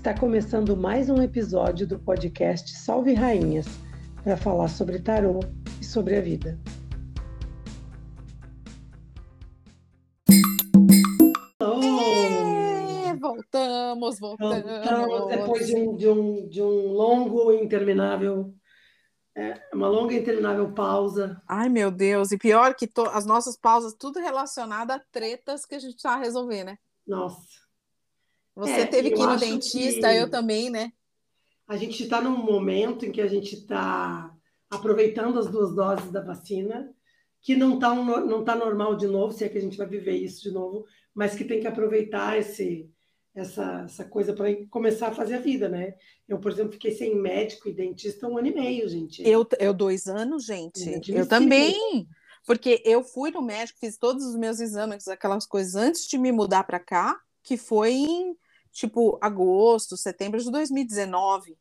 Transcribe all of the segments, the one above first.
Está começando mais um episódio do podcast Salve Rainhas para falar sobre tarô e sobre a vida. É, voltamos, voltamos. Voltamos depois de um, de um, de um longo e interminável é uma longa e interminável pausa. Ai, meu Deus. E pior que to... as nossas pausas, tudo relacionado a tretas que a gente está a resolver, né? Nossa. Você é, teve que ir no dentista, que... eu também, né? A gente está num momento em que a gente está aproveitando as duas doses da vacina, que não está não tá normal de novo, se é que a gente vai viver isso de novo, mas que tem que aproveitar esse, essa, essa coisa para começar a fazer a vida, né? Eu, por exemplo, fiquei sem médico e dentista um ano e meio, gente. Eu, eu dois anos, gente. Eu também. Porque eu fui no médico, fiz todos os meus exames, aquelas coisas antes de me mudar para cá, que foi em tipo agosto, setembro de 2019.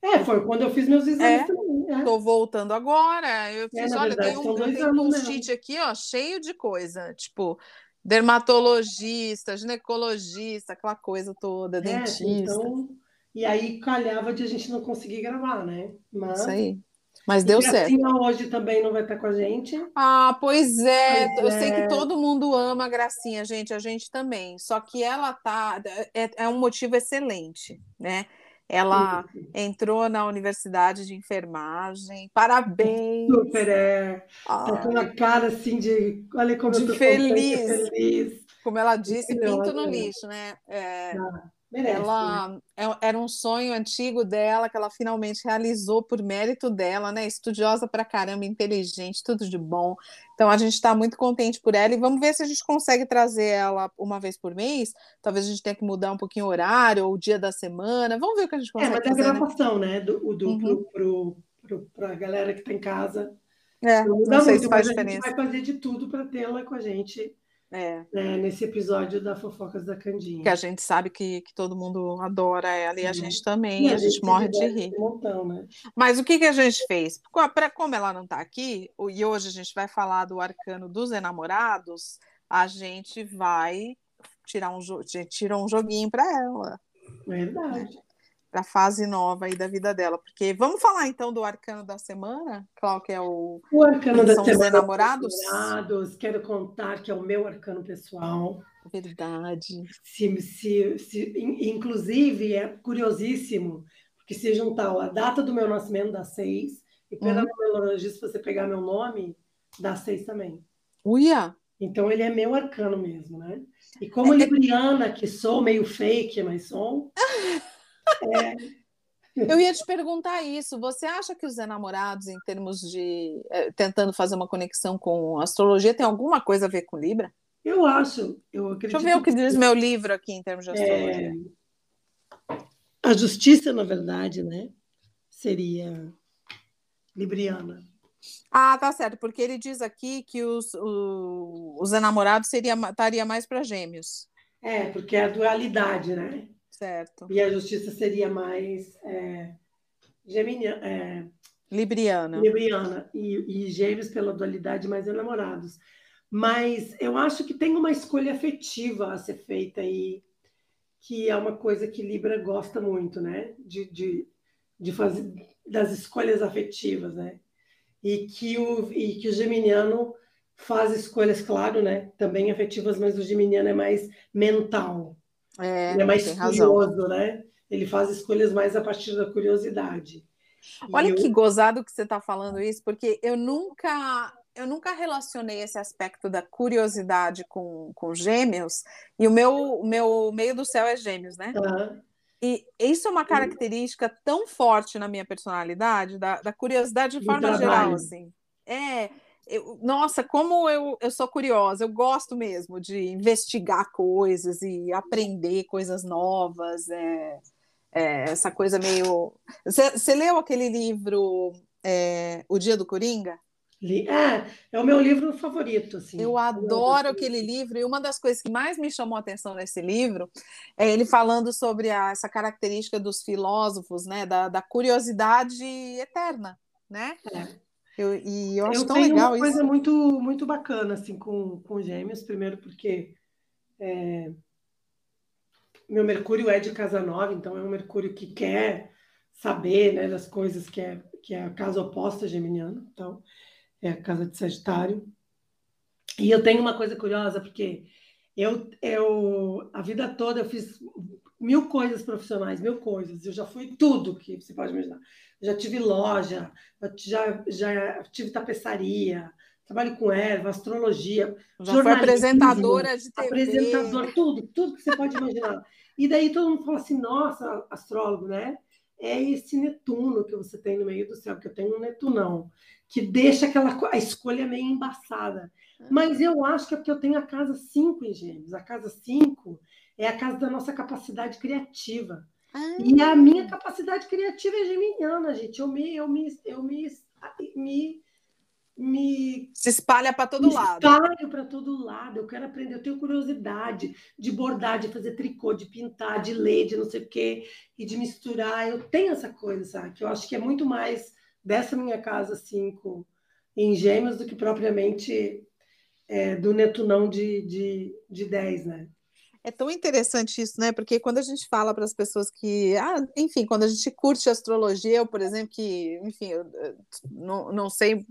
É, foi quando eu fiz meus exames é, também. É. Tô voltando agora. Eu é, fiz, é, olha, verdade, tem um, tem um post aqui, ó, cheio de coisa. Tipo, dermatologista, ginecologista, aquela coisa toda, é, dentista. Então, e aí calhava de a gente não conseguir gravar, né? Mas, Isso aí. Mas deu certo. hoje também não vai estar com a gente. Ah, pois é. Pois eu é. sei que é. todo mundo ama a Gracinha, gente, a gente também. Só que ela tá é, é um motivo excelente, né? Ela entrou na universidade de enfermagem. Parabéns! Super, é. Tá com uma cara assim de. Olha como de eu tô feliz. feliz. Como ela disse, pinto no lixo, né? É, ah. Merece, ela né? É, era um sonho antigo dela que ela finalmente realizou por mérito dela, né? Estudiosa pra caramba, inteligente, tudo de bom. Então a gente está muito contente por ela e vamos ver se a gente consegue trazer ela uma vez por mês. Talvez a gente tenha que mudar um pouquinho o horário ou o dia da semana. Vamos ver o que a gente consegue. É, mas fazer, a gravação, né? né? Do, do, uhum. pro, pro, pro, galera que está em casa. É, não, não sei muito, se faz diferença. A gente vai fazer de tudo para tê-la com a gente é. Né, nesse episódio da Fofocas da Candinha. Que a gente sabe que, que todo mundo adora ela e a gente também, e a, a gente, gente morre de rir. Um montão, né? Mas o que, que a gente fez? Como ela não está aqui, e hoje a gente vai falar do arcano dos enamorados, a gente vai tirar um, tira um joguinho para ela. Verdade para a fase nova aí da vida dela. Porque vamos falar então do arcano da semana, qual que é o o arcano da semana enamorados? enamorados. Quero contar que é o meu arcano pessoal. Verdade. Se, se, se, inclusive é curiosíssimo porque se juntar a data do meu nascimento dá seis e pela uhum. numerologista você pegar meu nome dá seis também. Uia! Então ele é meu arcano mesmo, né? E como é, é libriana que sou, meio fake, mas sou. É. Eu ia te perguntar isso. Você acha que os enamorados, em termos de é, tentando fazer uma conexão com astrologia, tem alguma coisa a ver com Libra? Eu acho. Eu acredito Deixa eu ver o que diz meu livro aqui em termos de astrologia. É... A justiça, na verdade, né? Seria libriana. Ah, tá certo, porque ele diz aqui que os, os enamorados seria, estaria mais para gêmeos. É, porque é a dualidade, né? Certo. E a justiça seria mais é, geminiana, é, libriana. Libriana. E, e gêmeos pela dualidade mais enamorados. Mas eu acho que tem uma escolha afetiva a ser feita aí, que é uma coisa que Libra gosta muito, né? De, de, de fazer das escolhas afetivas, né? E que o, e que o geminiano faz escolhas, claro, né? Também afetivas, mas o geminiano é mais mental. É, ele é mais curioso, razão. né? Ele faz escolhas mais a partir da curiosidade. Olha e que eu... gozado que você está falando isso, porque eu nunca eu nunca relacionei esse aspecto da curiosidade com, com gêmeos, e o meu, meu meio do céu é gêmeos, né? Uhum. E isso é uma característica tão forte na minha personalidade, da, da curiosidade de forma geral, assim. É, eu, nossa, como eu, eu sou curiosa, eu gosto mesmo de investigar coisas e aprender coisas novas. É, é, essa coisa meio. Você leu aquele livro é, O Dia do Coringa? É, é o meu livro favorito. Assim. Eu adoro aquele livro, e uma das coisas que mais me chamou a atenção nesse livro é ele falando sobre a, essa característica dos filósofos, né, da, da curiosidade eterna, né? É. Eu, e eu acho eu tão legal uma coisa muito, muito bacana assim, com, com gêmeos, primeiro porque é, meu Mercúrio é de casa nova, então é um Mercúrio que quer saber né, das coisas que é, que é a casa oposta geminiana. Então, é a casa de Sagitário. E eu tenho uma coisa curiosa, porque eu, eu a vida toda eu fiz mil coisas profissionais, mil coisas. Eu já fui tudo que você pode imaginar. já tive loja, já, já tive tapeçaria, trabalho com erva, astrologia. Já foi apresentadora de TV. Apresentadora, tudo, tudo que você pode imaginar. E daí todo mundo fala assim, nossa, astrólogo, né? É esse Netuno que você tem no meio do céu, que eu tenho um Netunão que deixa aquela a escolha meio embaçada. Ah. Mas eu acho que é porque eu tenho a casa 5 em Gêmeos. A casa 5 é a casa da nossa capacidade criativa. Ah. E a minha capacidade criativa é geminiana, gente. Eu me, eu me, eu me, me, me se espalha para todo me lado. Espalho para todo lado. Eu quero aprender. Eu tenho curiosidade de bordar, de fazer tricô, de pintar, de ler, de não sei o quê e de misturar. Eu tenho essa coisa, sabe? Que eu acho que é muito mais dessa minha casa 5 em gêmeos do que propriamente é, do Netunão de, de, de 10, né? É tão interessante isso, né? Porque quando a gente fala para as pessoas que, ah, enfim, quando a gente curte astrologia, eu, por exemplo, que, enfim, eu, não, não sei,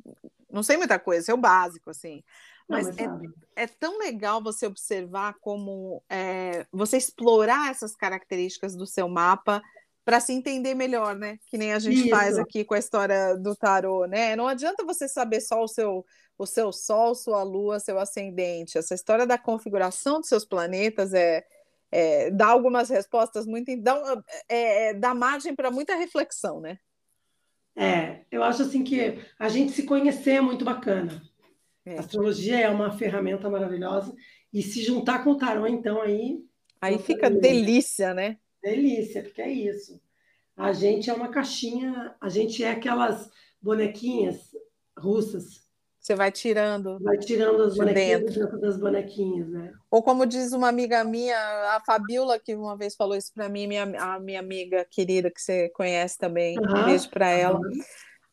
não sei muita coisa, é o básico, assim. Mas, não, mas é, é, tão legal você observar como é, você explorar essas características do seu mapa para se entender melhor, né? Que nem a gente Isso. faz aqui com a história do tarô, né? Não adianta você saber só o seu o seu sol, sua lua, seu ascendente. Essa história da configuração dos seus planetas é, é dá algumas respostas muito dá, é, é dá margem para muita reflexão, né? É, eu acho assim que a gente se conhecer é muito bacana. É. A astrologia é uma ferramenta maravilhosa e se juntar com o tarô, então aí aí fica delícia, né? Delícia, porque é isso. A gente é uma caixinha, a gente é aquelas bonequinhas russas. Você vai tirando. Vai tirando as bonequinhas dentro. dentro das bonequinhas, né? Ou como diz uma amiga minha, a Fabiola, que uma vez falou isso para mim, minha, a minha amiga querida, que você conhece também, uhum. um beijo para ela. Uhum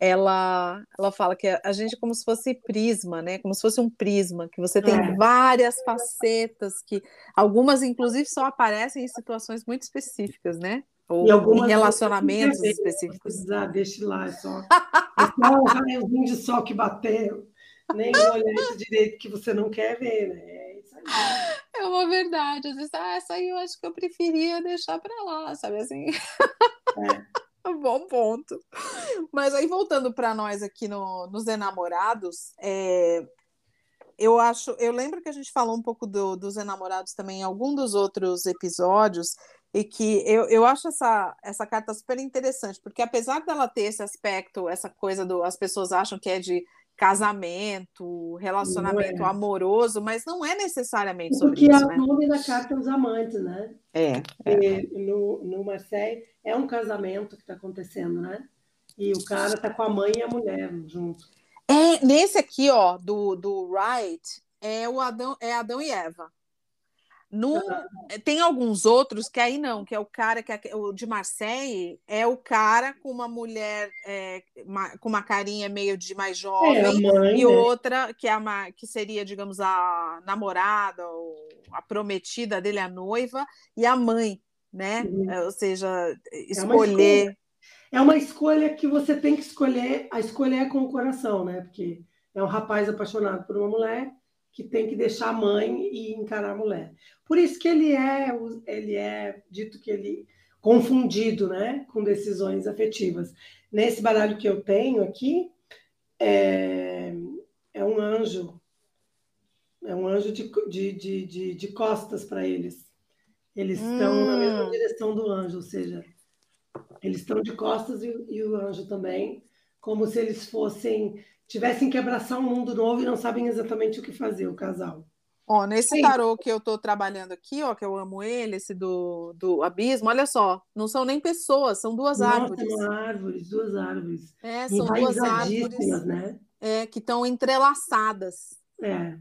ela, ela fala que a gente é como se fosse prisma, né? Como se fosse um prisma, que você tem é. várias facetas que algumas inclusive só aparecem em situações muito específicas, né? Ou em relacionamentos específicos. Precisar, deixe lá, é só, é só um raiozinho de sol que bateu, nem olhar direito que você não quer ver, né? É isso aí. É uma verdade. Às vezes, ah, essa aí eu acho que eu preferia deixar para lá, sabe assim? É. Bom ponto. Mas aí, voltando para nós aqui no, nos enamorados, é, eu acho, eu lembro que a gente falou um pouco do, dos enamorados também em algum dos outros episódios, e que eu, eu acho essa, essa carta super interessante, porque apesar dela ter esse aspecto, essa coisa do as pessoas acham que é de casamento, relacionamento é. amoroso, mas não é necessariamente sobre Porque isso. Porque é o nome da carta os amantes, né? É. é. No, Marseille é um casamento que está acontecendo, né? E o cara tá com a mãe e a mulher junto. É, nesse aqui, ó, do, do Wright, é o Adão, é Adão e Eva. No, tem alguns outros que aí não, que é o cara que é, o de Marseille é o cara com uma mulher é, uma, com uma carinha meio de mais jovem é, mãe, e né? outra que é a, que seria digamos a namorada ou a prometida dele a noiva e a mãe né uhum. ou seja é escolher é uma escolha que você tem que escolher a escolha é com o coração né porque é um rapaz apaixonado por uma mulher que tem que deixar a mãe e encarar a mulher. Por isso que ele é, ele é dito que ele confundido, né, com decisões afetivas. Nesse baralho que eu tenho aqui é, é um anjo, é um anjo de, de, de, de, de costas para eles. Eles estão hum. na mesma hum. direção do anjo, ou seja, eles estão de costas e, e o anjo também, como se eles fossem tivessem que abraçar um mundo novo e não sabem exatamente o que fazer, o casal. Ó, nesse Sim. tarô que eu estou trabalhando aqui, ó, que eu amo ele, esse do, do abismo, olha só, não são nem pessoas, são duas Nossa, árvores. São árvores, duas árvores. É, são duas árvores né? é, que estão entrelaçadas. É.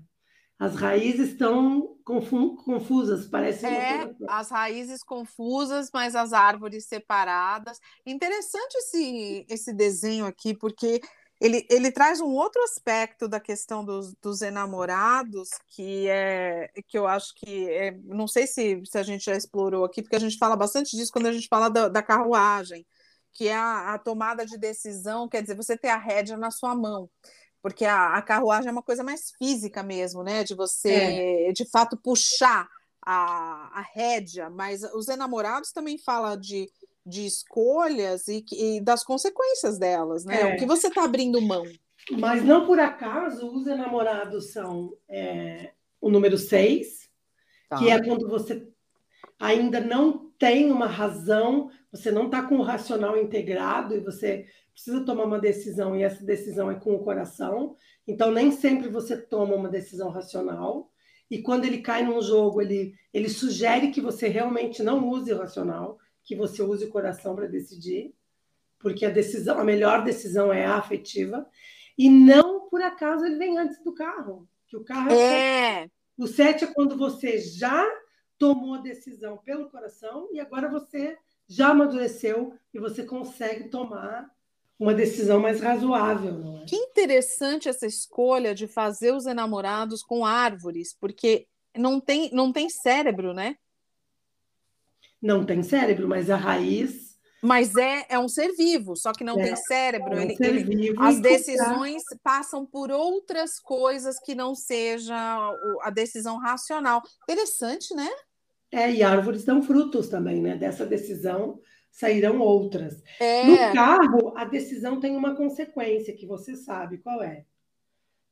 As raízes estão confusas, parece É, as raízes confusas, mas as árvores separadas. Interessante esse, esse desenho aqui, porque ele, ele traz um outro aspecto da questão dos, dos enamorados, que é que eu acho que é, não sei se, se a gente já explorou aqui, porque a gente fala bastante disso quando a gente fala da, da carruagem, que é a, a tomada de decisão, quer dizer, você ter a rédea na sua mão porque a, a, carruagem é uma coisa mais física mesmo, né? De você, é. de fato, puxar a, a rédea, mas os enamorados também falam de, de escolhas e, e das consequências delas, né? É. O que você está abrindo mão. Mas não por acaso os enamorados são é, o número 6, tá. que é quando você ainda não tem uma razão, você não está com o racional integrado e você precisa tomar uma decisão e essa decisão é com o coração. Então, nem sempre você toma uma decisão racional. E quando ele cai num jogo, ele, ele sugere que você realmente não use o racional, que você use o coração para decidir, porque a decisão, a melhor decisão é a afetiva. E não por acaso ele vem antes do carro, que o carro é. é. O sete é quando você já tomou a decisão pelo coração e agora você já amadureceu e você consegue tomar uma decisão mais razoável. Não é? Que interessante essa escolha de fazer os enamorados com árvores, porque não tem, não tem cérebro, né? Não tem cérebro, mas a raiz. Mas é, é um ser vivo, só que não é, tem cérebro. É um ele, ele, as decisões passam por outras coisas que não seja a decisão racional. Interessante, né? É, e árvores dão frutos também, né? Dessa decisão sairão outras. É. No carro, a decisão tem uma consequência que você sabe qual é.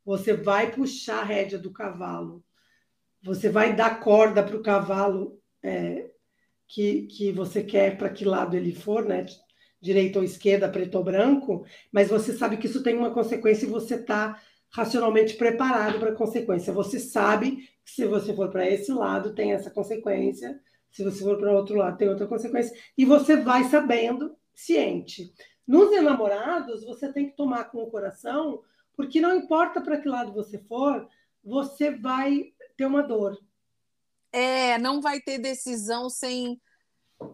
Você vai puxar a rédea do cavalo, você vai dar corda para o cavalo é, que, que você quer para que lado ele for, né? Direita ou esquerda, preto ou branco, mas você sabe que isso tem uma consequência e você está racionalmente preparado para a consequência. Você sabe que se você for para esse lado, tem essa consequência se você for para outro lado, tem outra consequência. E você vai sabendo, ciente. Nos enamorados, você tem que tomar com o coração, porque não importa para que lado você for, você vai ter uma dor. É, não vai ter decisão sem,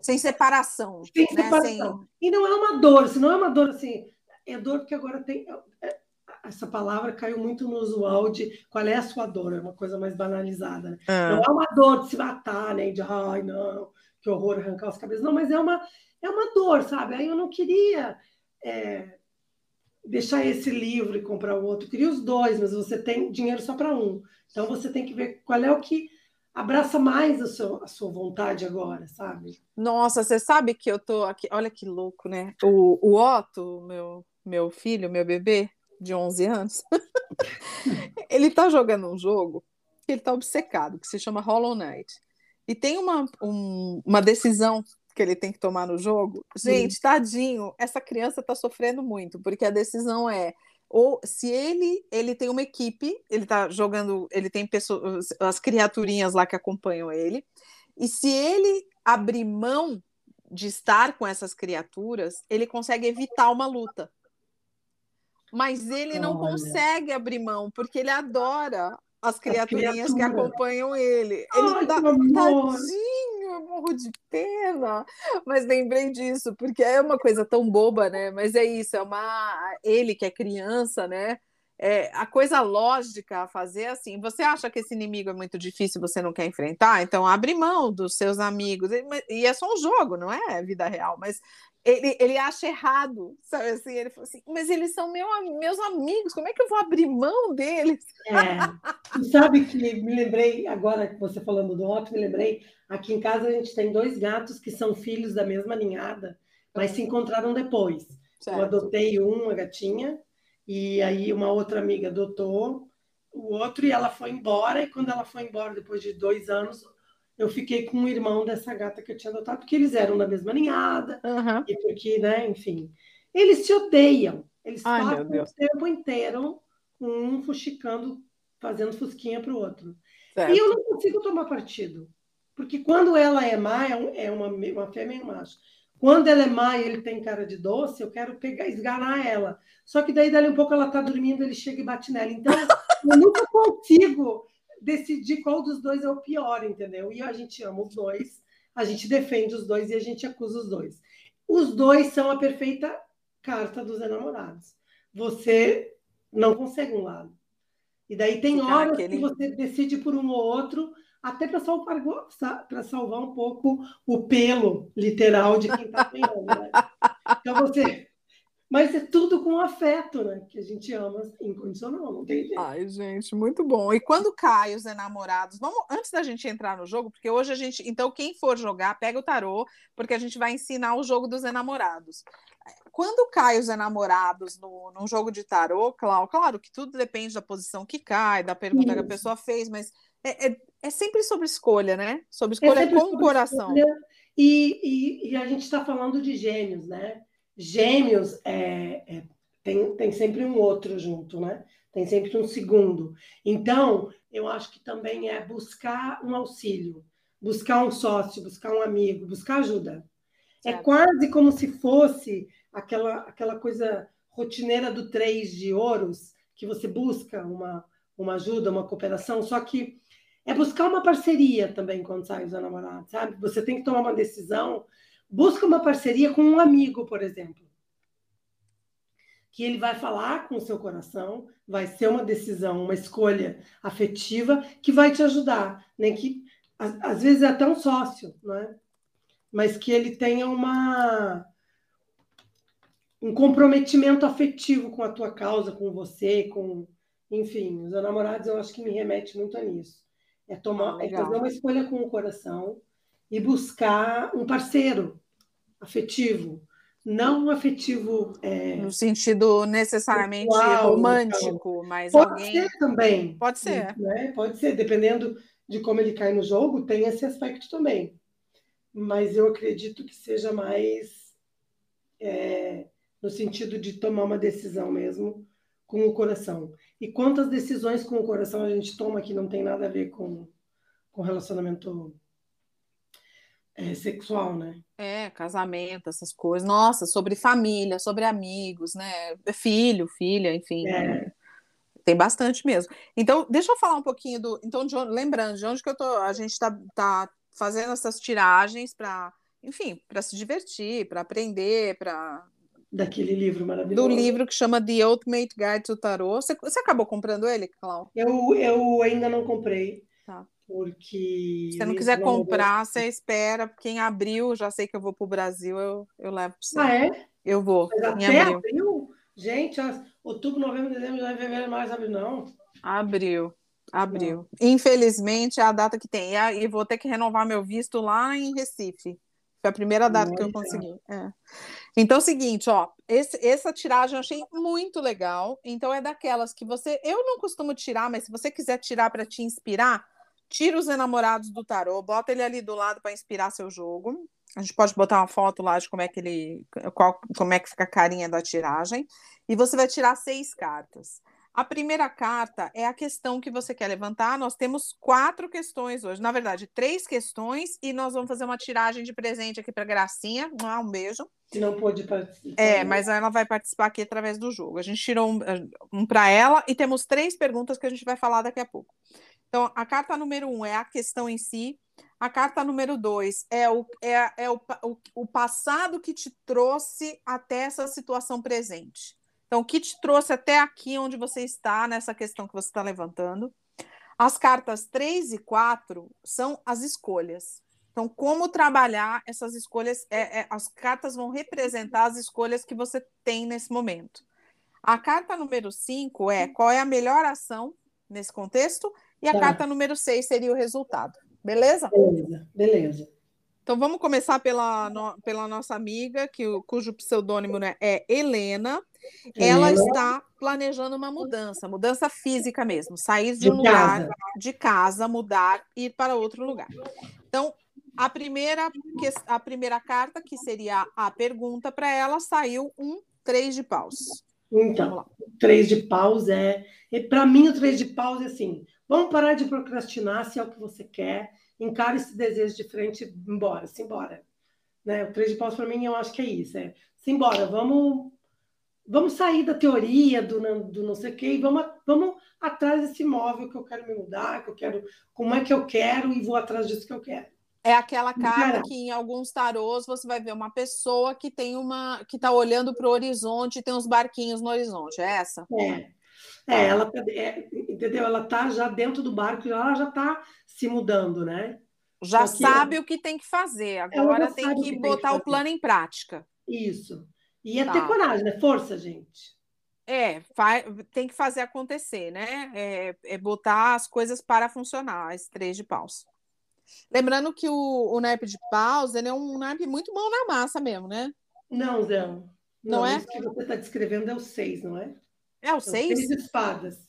sem separação. Sem né? separação. Sem... E não é uma dor, se não é uma dor assim, é dor porque agora tem. É, essa palavra caiu muito no usual de qual é a sua dor, é uma coisa mais banalizada. Né? É. Não é uma dor de se matar, nem de ai, não, que horror arrancar os cabelos. Não, mas é uma, é uma dor, sabe? Aí eu não queria é, deixar esse livro e comprar o outro, eu queria os dois, mas você tem dinheiro só para um. Então você tem que ver qual é o que abraça mais a sua, a sua vontade agora, sabe? Nossa, você sabe que eu tô aqui, olha que louco, né? O, o Otto, meu, meu filho, meu bebê, de 11 anos, ele tá jogando um jogo que ele tá obcecado, que se chama Hollow Knight. E tem uma, um, uma decisão que ele tem que tomar no jogo. Gente, Sim. tadinho, essa criança tá sofrendo muito, porque a decisão é ou se ele ele tem uma equipe, ele tá jogando, ele tem pessoas, as criaturinhas lá que acompanham ele, e se ele abrir mão de estar com essas criaturas, ele consegue evitar uma luta. Mas ele não Olha. consegue abrir mão, porque ele adora as criaturinhas que acompanham ele. Ele Ai, dá, tadinho, eu morro de pena. Mas lembrei disso, porque é uma coisa tão boba, né? Mas é isso, é uma. Ele que é criança, né? É, a coisa lógica a fazer é assim: você acha que esse inimigo é muito difícil, você não quer enfrentar, então abre mão dos seus amigos. E é só um jogo, não é vida real, mas ele, ele acha errado, sabe assim? Ele falou assim, mas eles são meu, meus amigos, como é que eu vou abrir mão deles? É, sabe que me lembrei, agora que você falando do Otto, me lembrei, aqui em casa a gente tem dois gatos que são filhos da mesma ninhada, mas se encontraram depois. Certo. Eu adotei uma gatinha, e aí uma outra amiga adotou o outro, e ela foi embora, e quando ela foi embora, depois de dois anos, eu fiquei com o irmão dessa gata que eu tinha adotado, porque eles eram da mesma ninhada, uhum. e porque, né, enfim. Eles se odeiam. Eles Ai, passam o tempo inteiro um fuxicando, fazendo fusquinha para o outro. Certo. E eu não consigo tomar partido. Porque quando ela é má, é, é uma, uma fêmea e um macho. Quando ela é má e ele tem cara de doce, eu quero pegar, esganar ela. Só que daí, dali um pouco, ela tá dormindo, ele chega e bate nela. Então, eu nunca consigo decidir qual dos dois é o pior, entendeu? E a gente ama os dois, a gente defende os dois e a gente acusa os dois. Os dois são a perfeita carta dos enamorados. Você não consegue um lado. E daí tem horas aquele... que você decide por um ou outro, até para salvar, salvar um pouco o pelo literal de quem está apanhando. Né? Então você. Mas é tudo com afeto, né? Que a gente ama incondicional, não tem jeito. Ai, gente, muito bom. E quando cai os enamorados, vamos antes da gente entrar no jogo, porque hoje a gente, então quem for jogar, pega o tarô, porque a gente vai ensinar o jogo dos enamorados quando cai os enamorados no, num jogo de tarô, claro, claro que tudo depende da posição que cai, da pergunta Isso. que a pessoa fez, mas é, é, é, sempre sobre escolha, né? Sobre é escolha é com o coração. E, e, e, a gente está falando de gêmeos, né? Gêmeos é, é, tem, tem sempre um outro junto, né? Tem sempre um segundo. Então, eu acho que também é buscar um auxílio, buscar um sócio, buscar um amigo, buscar ajuda. É quase como se fosse aquela, aquela coisa rotineira do três de ouros, que você busca uma, uma ajuda, uma cooperação, só que é buscar uma parceria também quando sai os namorados, sabe? Você tem que tomar uma decisão, busca uma parceria com um amigo, por exemplo. Que ele vai falar com o seu coração, vai ser uma decisão, uma escolha afetiva que vai te ajudar, nem que às, vezes é até um sócio, não é? Mas que ele tenha uma um comprometimento afetivo com a tua causa, com você, com enfim, os namorados eu acho que me remete muito a nisso. É tomar, ah, é fazer uma escolha com o coração e buscar um parceiro afetivo, não afetivo é, no sentido necessariamente sexual, romântico, então. mas pode alguém... ser também. Pode ser, né? Pode ser, dependendo de como ele cai no jogo, tem esse aspecto também. Mas eu acredito que seja mais é, no sentido de tomar uma decisão mesmo com o coração. E quantas decisões com o coração a gente toma que não tem nada a ver com, com relacionamento é, sexual, né? É, casamento, essas coisas. Nossa, sobre família, sobre amigos, né? Filho, filha, enfim. É. Né? Tem bastante mesmo. Então, deixa eu falar um pouquinho do. Então, de onde... lembrando, de onde que eu tô. A gente está tá fazendo essas tiragens para, enfim, para se divertir, para aprender, para daquele livro maravilhoso. Do livro que chama The Ultimate Guide to Tarot. Você, você acabou comprando ele, Clau? Eu, eu ainda não comprei. Tá. Porque. Se você não quiser comprar, você espera. Quem abriu, já sei que eu vou para o Brasil, eu, eu levo para você. Ah, é? Eu vou. Mas até abril. abril? Gente, outubro, novembro, dezembro, janeiro, fevereiro, março, abril, não. Abril. Abril. Não. Infelizmente, é a data que tem. E vou ter que renovar meu visto lá em Recife. Foi a primeira data que eu consegui. É. Então é o seguinte, ó, esse, essa tiragem eu achei muito legal. Então é daquelas que você, eu não costumo tirar, mas se você quiser tirar para te inspirar, tira os enamorados do tarô, bota ele ali do lado para inspirar seu jogo. A gente pode botar uma foto lá de como é que ele, qual, como é que fica a carinha da tiragem. E você vai tirar seis cartas. A primeira carta é a questão que você quer levantar. Nós temos quatro questões hoje, na verdade, três questões, e nós vamos fazer uma tiragem de presente aqui para Gracinha. Um beijo. Que não pôde participar. É, mas ela vai participar aqui através do jogo. A gente tirou um, um para ela e temos três perguntas que a gente vai falar daqui a pouco. Então, a carta número um é a questão em si. A carta número dois é o, é, é o, o, o passado que te trouxe até essa situação presente. Então, o que te trouxe até aqui onde você está, nessa questão que você está levantando. As cartas 3 e 4 são as escolhas. Então, como trabalhar essas escolhas? É, é, as cartas vão representar as escolhas que você tem nesse momento. A carta número 5 é qual é a melhor ação nesse contexto, e a tá. carta número 6 seria o resultado. Beleza? Beleza, beleza. Então vamos começar pela, no, pela nossa amiga, que, cujo pseudônimo né, é Helena. Ela está planejando uma mudança, mudança física mesmo, sair de, de um lugar de casa, mudar, ir para outro lugar. Então, a primeira, a primeira carta, que seria a pergunta para ela, saiu um três de paus. Então, três de paus é. Para mim, o três de paus é assim: vamos parar de procrastinar se é o que você quer, encare esse desejo de frente, embora, simbora. Né? O três de paus, para mim, eu acho que é isso: é simbora, vamos, vamos sair da teoria do, do não sei o quê e vamos, vamos atrás desse imóvel que eu quero me mudar, que eu quero, como é que eu quero e vou atrás disso que eu quero. É aquela carta que em alguns tarôs você vai ver uma pessoa que tem uma que está olhando para o horizonte e tem uns barquinhos no horizonte. É essa? É. É, ela tá, é, entendeu? Ela tá já dentro do barco, ela já está se mudando, né? Já sabe o que tem que fazer. Agora tem que, que botar tem que o plano em prática. Isso. E é tá. ter coragem, né? Força, gente. É, tem que fazer acontecer, né? É, é botar as coisas para funcionar, as três de paus. Lembrando que o, o naipe de paus ele é um naipe muito bom na massa mesmo, né? Não, Zé. Não, não é? Isso que você está descrevendo é o seis, não é? É o seis? Seis espadas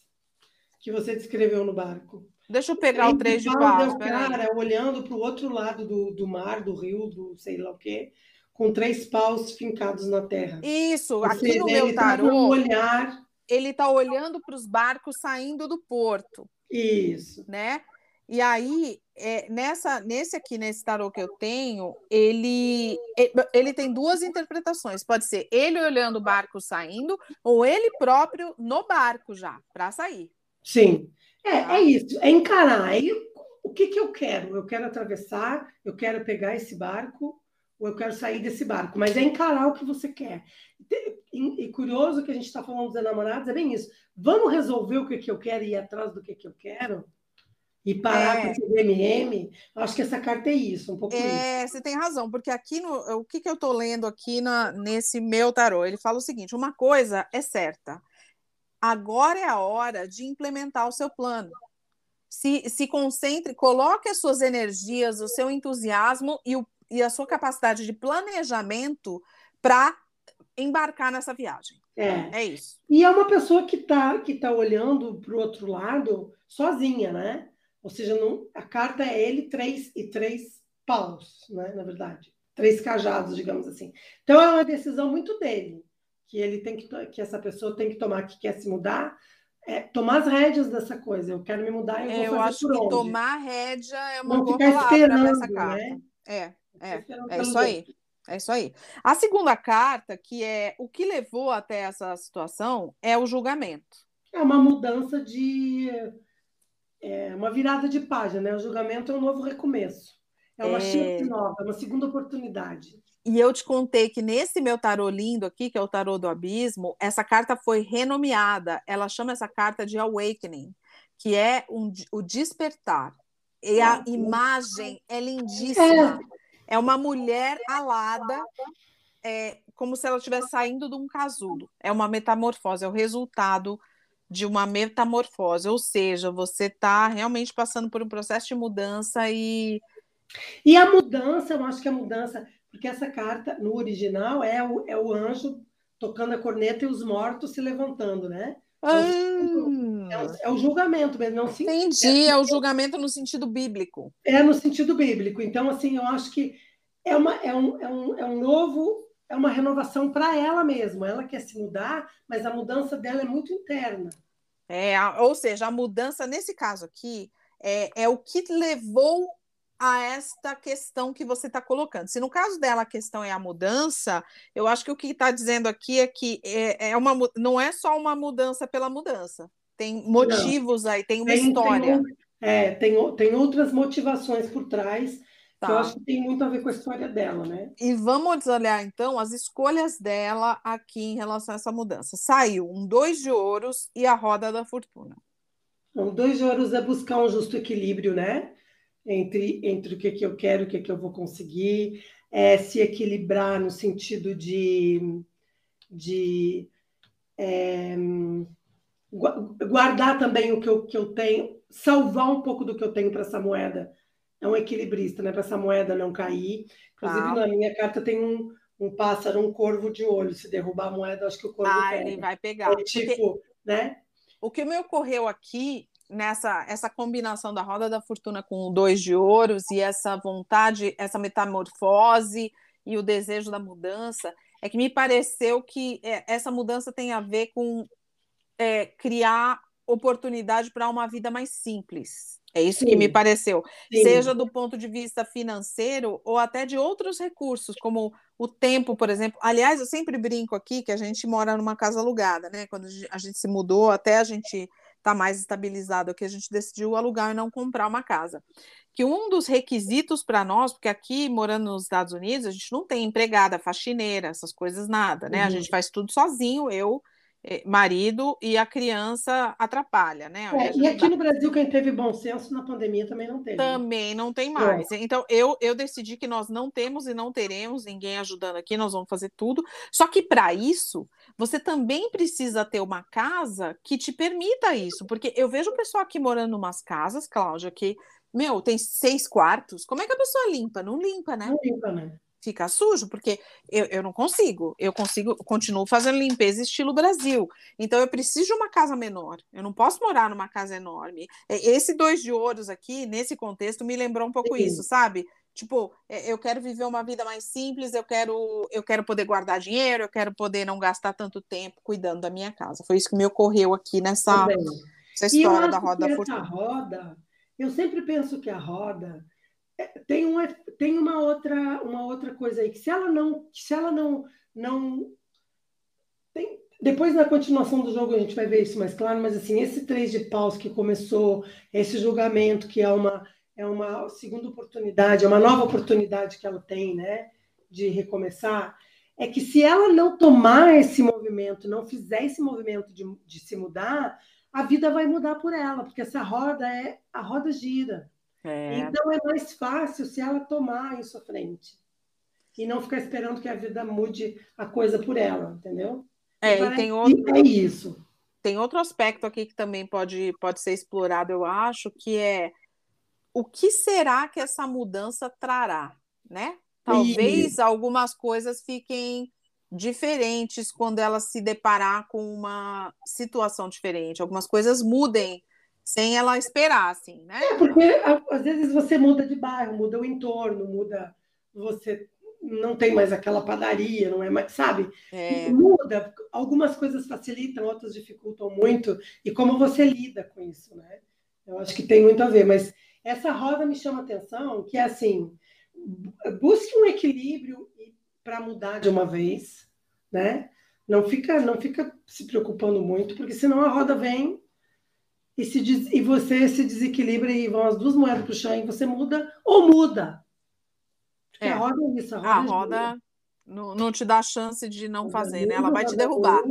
que você descreveu no barco. Deixa eu pegar o, o três de paus. É o cara olhando para o outro lado do, do mar, do rio, do sei lá o quê, com três paus fincados na terra. Isso, aqui no meu tá tarô. Tá olhar... Ele está olhando para os barcos saindo do porto. Isso. Né? E aí, é, nessa, nesse aqui, nesse tarô que eu tenho, ele, ele tem duas interpretações. Pode ser ele olhando o barco saindo, ou ele próprio no barco já, para sair. Sim, é, tá? é isso, é encarar. Aí, o que, que eu quero? Eu quero atravessar, eu quero pegar esse barco, ou eu quero sair desse barco, mas é encarar o que você quer. E, e curioso que a gente está falando dos enamorados, é bem isso. Vamos resolver o que, que eu quero e ir atrás do que, que eu quero? e parar é. com esse DMM, acho que essa carta é isso, um pouco é, isso. Você tem razão, porque aqui no o que, que eu estou lendo aqui na, nesse meu tarô, ele fala o seguinte: uma coisa é certa, agora é a hora de implementar o seu plano. Se, se concentre, coloque as suas energias, o seu entusiasmo e, o, e a sua capacidade de planejamento para embarcar nessa viagem. É. é isso. E é uma pessoa que está que tá olhando para o outro lado sozinha, né? Ou seja, não, a carta é ele três e três paus, né? Na verdade, três cajados, digamos assim. Então é uma decisão muito dele que ele tem que que essa pessoa tem que tomar que quer se mudar, é, tomar as rédeas dessa coisa. Eu quero me mudar, eu vou eu fazer acho por que onde. tomar rédea é uma não boa palavra nessa carta. Né? É, é, é isso aí. É isso aí. A segunda carta, que é o que levou até essa situação, é o julgamento. É uma mudança de é uma virada de página, né? O julgamento é um novo recomeço. É uma é... chance nova, é uma segunda oportunidade. E eu te contei que nesse meu tarô lindo aqui, que é o tarô do abismo, essa carta foi renomeada. Ela chama essa carta de Awakening, que é um, o despertar. E a imagem é lindíssima. É, é uma mulher alada, é, como se ela estivesse saindo de um casulo. É uma metamorfose, é o resultado de uma metamorfose, ou seja, você está realmente passando por um processo de mudança e. E a mudança, eu acho que a mudança, porque essa carta, no original, é o, é o anjo tocando a corneta e os mortos se levantando, né? Ah. É, o, é, o julgamento mesmo. Não se, Entendi, é, é, o julgamento no sentido bíblico. É no sentido bíblico. Então, assim, eu acho que é, uma, é, um, é, um, é um novo é uma renovação para ela mesma. Ela quer se mudar, mas a mudança dela é muito interna. É, ou seja, a mudança nesse caso aqui é, é o que levou a esta questão que você está colocando. Se no caso dela a questão é a mudança, eu acho que o que está dizendo aqui é que é, é uma, não é só uma mudança pela mudança. Tem motivos não. aí, tem uma tem, história. Tem, é, tem, tem outras motivações por trás Tá. Que eu acho que tem muito a ver com a história dela, né? E vamos olhar então as escolhas dela aqui em relação a essa mudança. Saiu um dois de ouros e a roda da fortuna. Um dois de ouros é buscar um justo equilíbrio, né? Entre, entre o que, que eu quero e o que, que eu vou conseguir, é se equilibrar no sentido de, de é, guardar também o que eu, que eu tenho, salvar um pouco do que eu tenho para essa moeda é um equilibrista, né? Para essa moeda não cair. Inclusive, tá. na minha carta tem um, um pássaro, um corvo de olho. Se derrubar a moeda, acho que o corvo ah, pega. ele vai pegar. É tipo, Porque... né? O que me ocorreu aqui nessa essa combinação da roda da fortuna com o dois de ouros e essa vontade, essa metamorfose e o desejo da mudança é que me pareceu que é, essa mudança tem a ver com é, criar oportunidade para uma vida mais simples. É isso Sim. que me pareceu. Sim. Seja do ponto de vista financeiro ou até de outros recursos, como o tempo, por exemplo. Aliás, eu sempre brinco aqui que a gente mora numa casa alugada, né? Quando a gente se mudou, até a gente tá mais estabilizado aqui, a gente decidiu alugar e não comprar uma casa. Que um dos requisitos para nós, porque aqui morando nos Estados Unidos, a gente não tem empregada, faxineira, essas coisas nada, né? Uhum. A gente faz tudo sozinho, eu é, marido e a criança atrapalha, né? É, e aqui no Brasil, quem teve bom senso na pandemia também não teve. Também não tem mais. É. Então, eu, eu decidi que nós não temos e não teremos ninguém ajudando aqui, nós vamos fazer tudo. Só que para isso, você também precisa ter uma casa que te permita isso, porque eu vejo o pessoal aqui morando em umas casas, Cláudia, que, meu, tem seis quartos. Como é que a pessoa limpa? Não limpa, né? Não limpa, né? Ficar sujo, porque eu, eu não consigo. Eu consigo, continuo fazendo limpeza estilo Brasil. Então eu preciso de uma casa menor. Eu não posso morar numa casa enorme. Esse dois de ouros aqui, nesse contexto, me lembrou um pouco Sim. isso, sabe? Tipo, é, eu quero viver uma vida mais simples, eu quero, eu quero poder guardar dinheiro, eu quero poder não gastar tanto tempo cuidando da minha casa. Foi isso que me ocorreu aqui nessa, nessa história da roda da fortuna. roda, eu sempre penso que a roda tem uma, tem uma outra uma outra coisa aí que se ela não se ela não não tem, depois na continuação do jogo a gente vai ver isso mais claro mas assim esse três de paus que começou esse julgamento que é uma é uma segunda oportunidade é uma nova oportunidade que ela tem né de recomeçar é que se ela não tomar esse movimento não fizer esse movimento de, de se mudar a vida vai mudar por ela porque essa roda é a roda gira é. Então é mais fácil se ela tomar isso à frente e não ficar esperando que a vida mude a coisa por ela, entendeu? É, e tem outro, é isso. Tem outro aspecto aqui que também pode, pode ser explorado, eu acho, que é o que será que essa mudança trará, né? Talvez algumas coisas fiquem diferentes quando ela se deparar com uma situação diferente, algumas coisas mudem sem ela esperar, assim, né? É, porque às vezes você muda de bairro, muda o entorno, muda. Você não tem mais aquela padaria, não é mais, sabe? É. Muda, algumas coisas facilitam, outras dificultam muito, e como você lida com isso, né? Eu acho que tem muito a ver, mas essa roda me chama atenção, que é assim, busque um equilíbrio para mudar de uma vez, né? Não fica, não fica se preocupando muito, porque senão a roda vem e, se e você se desequilibra e vão as duas moedas para o chão e você muda ou muda. Porque é. a roda é isso. A roda, a roda não, não, te dá chance de não fazer, né? Ela vai te derrubar.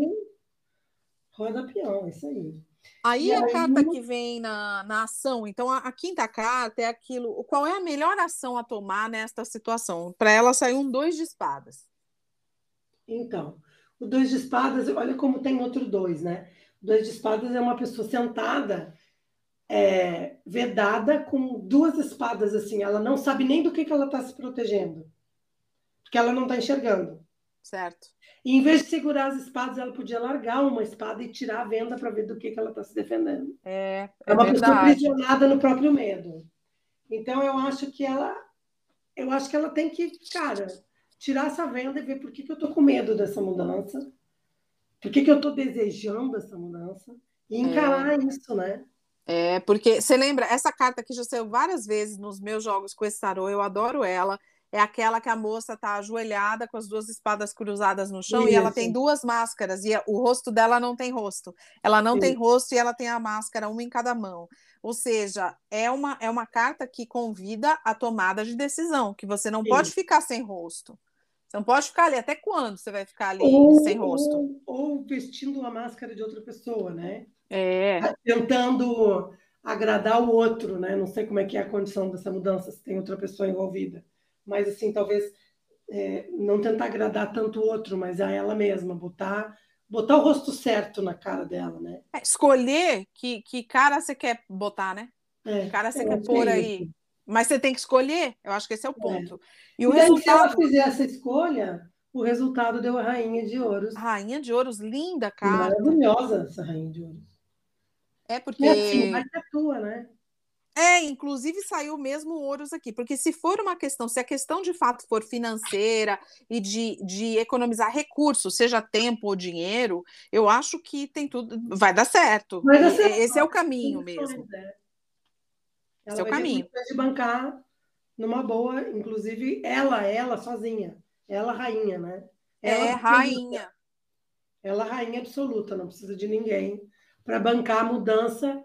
Roda peão, isso aí. Aí e a aí, carta que vem na, na ação, então a, a, quinta carta é aquilo. Qual é a melhor ação a tomar nesta situação? Para ela sair um dois de espadas. Então, o dois de espadas, olha como tem outro dois, né? Dois de espadas é uma pessoa sentada, é, vedada, com duas espadas assim. Ela não sabe nem do que, que ela está se protegendo, porque ela não está enxergando. Certo. E em vez de segurar as espadas, ela podia largar uma espada e tirar a venda para ver do que, que ela está se defendendo. É, é, é uma verdade. pessoa aprisionada no próprio medo. Então eu acho que ela, eu acho que ela tem que, cara, tirar essa venda e ver por que, que eu estou com medo dessa mudança por que, que eu estou desejando essa mudança? E encarar é. isso, né? É, porque você lembra, essa carta aqui já saiu várias vezes nos meus jogos com esse tarô, eu adoro ela. É aquela que a moça está ajoelhada com as duas espadas cruzadas no chão Isso. e ela tem duas máscaras e o rosto dela não tem rosto. Ela não tem rosto e ela tem a máscara, uma em cada mão. Ou seja, é uma, é uma carta que convida a tomada de decisão, que você não pode ficar sem rosto. Você não pode ficar ali. Até quando você vai ficar ali ou, sem rosto? Ou, ou, vestindo a máscara de outra pessoa, né? É. Tentando agradar o outro, né? Não sei como é que é a condição dessa mudança, se tem outra pessoa envolvida. Mas, assim, talvez é, não tentar agradar tanto o outro, mas a ela mesma, botar botar o rosto certo na cara dela, né? É, escolher que, que cara você quer botar, né? É, que cara você quer pôr aí. Mas você tem que escolher, eu acho que esse é o é. ponto. É. E o resultado... se ela fizer essa escolha, o resultado deu a Rainha de Ouros. Rainha de Ouros, linda, cara. Maravilhosa essa Rainha de Ouros. É porque. E assim, vai ser tua, né? É, inclusive saiu mesmo ouros aqui, porque se for uma questão, se a questão de fato for financeira e de, de economizar recursos, seja tempo ou dinheiro, eu acho que tem tudo, vai dar certo. Vai dar certo. Esse é o caminho mesmo. É. Esse é o caminho. De bancar numa boa, inclusive ela, ela sozinha, ela rainha, né? Ela é rainha. Ela rainha absoluta, não precisa de ninguém para bancar a mudança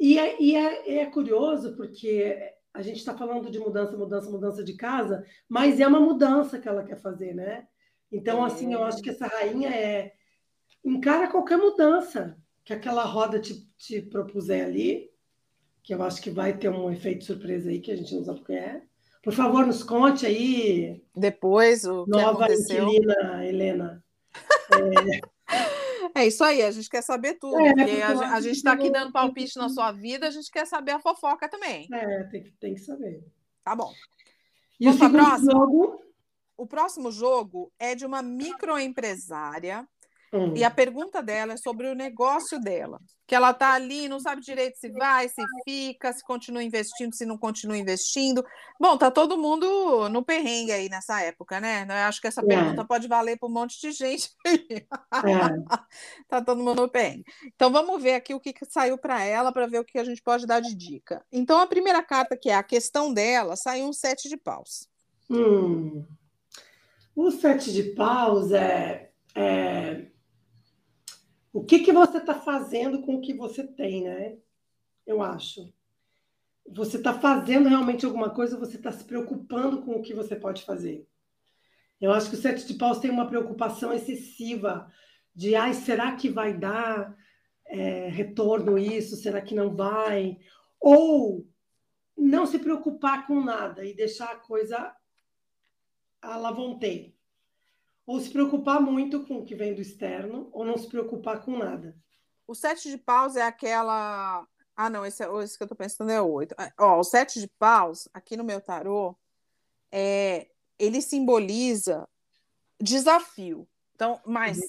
e é, e é, é curioso porque a gente está falando de mudança, mudança, mudança de casa, mas é uma mudança que ela quer fazer, né? Então, assim, eu acho que essa rainha é encara qualquer mudança que aquela roda te, te propuser ali, que eu acho que vai ter um efeito surpresa aí que a gente não sabe o que é. Por favor, nos conte aí. Depois o nova inquilina Helena. É... É isso aí, a gente quer saber tudo. É, porque a, a gente está aqui dando palpite na sua vida, a gente quer saber a fofoca também. É, tem que, tem que saber. Tá bom. E Vamos o próximo jogo? O próximo jogo é de uma microempresária Hum. E a pergunta dela é sobre o negócio dela. Que ela está ali, não sabe direito se vai, se fica, se continua investindo, se não continua investindo. Bom, tá todo mundo no perrengue aí nessa época, né? Eu acho que essa é. pergunta pode valer para um monte de gente. É. tá todo mundo no perrengue. Então vamos ver aqui o que, que saiu para ela, para ver o que a gente pode dar de dica. Então a primeira carta, que é a questão dela, saiu um sete de paus. Hum. O sete de paus é, é o que, que você está fazendo com o que você tem, né? Eu acho. Você está fazendo realmente alguma coisa, você está se preocupando com o que você pode fazer. Eu acho que o sete de paus tem uma preocupação excessiva de, ai, será que vai dar é, retorno isso? Será que não vai? Ou não se preocupar com nada e deixar a coisa à la vontade ou se preocupar muito com o que vem do externo, ou não se preocupar com nada. O sete de paus é aquela. Ah, não, esse, é, esse que eu estou pensando é oito. É, ó, o sete de paus, aqui no meu tarô, é, ele simboliza desafio. Então, mas uhum.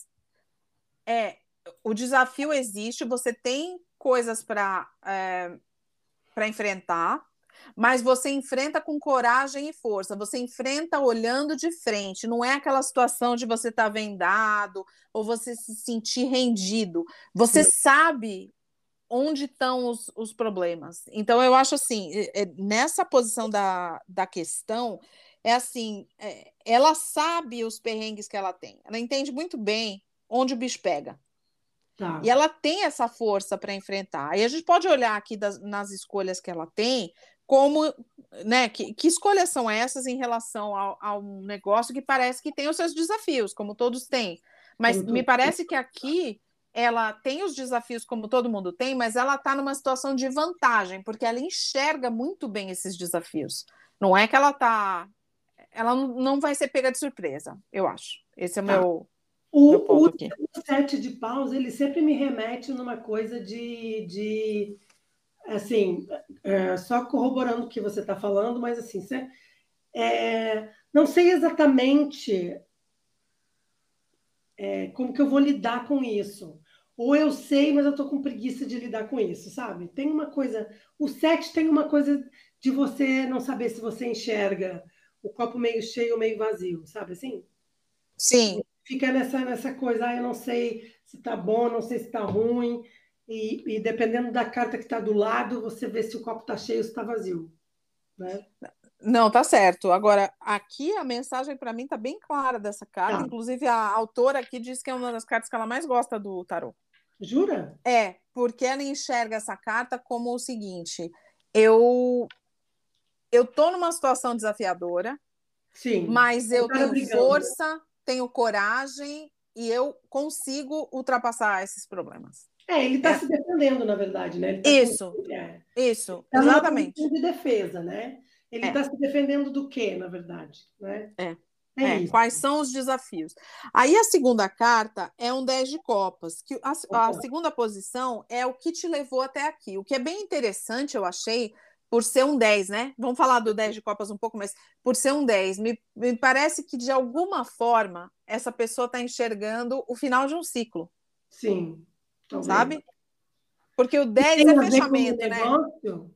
é o desafio existe, você tem coisas para é, para enfrentar, mas você enfrenta com coragem e força, você enfrenta olhando de frente, não é aquela situação de você estar tá vendado ou você se sentir rendido. Você Sim. sabe onde estão os, os, problemas. Então, eu acho assim, nessa posição da, da questão, é assim, é, ela sabe os perrengues que ela tem, ela entende muito bem onde o bicho pega. Tá. E ela tem essa força para enfrentar. E a gente pode olhar aqui das, nas escolhas que ela tem, como, né, que, que escolhas são essas em relação ao, a um negócio que parece que tem os seus desafios, como todos têm. Mas me parece que aqui ela tem os desafios como todo mundo tem, mas ela está numa situação de vantagem, porque ela enxerga muito bem esses desafios. Não é que ela está. Ela não vai ser pega de surpresa, eu acho. Esse é o tá. meu. O, meu ponto o, aqui. o sete de paus, ele sempre me remete numa coisa de, de assim, é, só corroborando o que você está falando, mas assim, você, é, não sei exatamente é, como que eu vou lidar com isso. Ou eu sei, mas eu estou com preguiça de lidar com isso, sabe? Tem uma coisa. O sete tem uma coisa de você não saber se você enxerga o copo meio cheio ou meio vazio, sabe assim? Sim. Fica nessa, nessa coisa, ah, eu não sei se tá bom, não sei se tá ruim. E, e dependendo da carta que está do lado, você vê se o copo está cheio ou está vazio. Né? Não, tá certo. Agora, aqui a mensagem para mim está bem clara dessa carta. Tá. Inclusive, a autora aqui diz que é uma das cartas que ela mais gosta do tarô. Jura? É, porque ela enxerga essa carta como o seguinte: eu eu tô numa situação desafiadora, Sim. mas eu tenho brigando. força, tenho coragem e eu consigo ultrapassar esses problemas. É, ele está é. se defendendo, na verdade, né? Tá isso, com... é. isso, tá exatamente. de defesa, né? Ele está é. se defendendo do quê, na verdade? Né? É. É, é quais são os desafios? Aí a segunda carta é um 10 de copas, que a, a, segunda posição é o que te levou até aqui. O que é bem interessante, eu achei, por ser um 10, né? Vamos falar do 10 de copas um pouco, mas por ser um 10, me, me parece que de alguma forma essa pessoa está enxergando o final de um ciclo. Sim. Talvez. Sabe? Porque o 10 é fechamento, né? Negócio,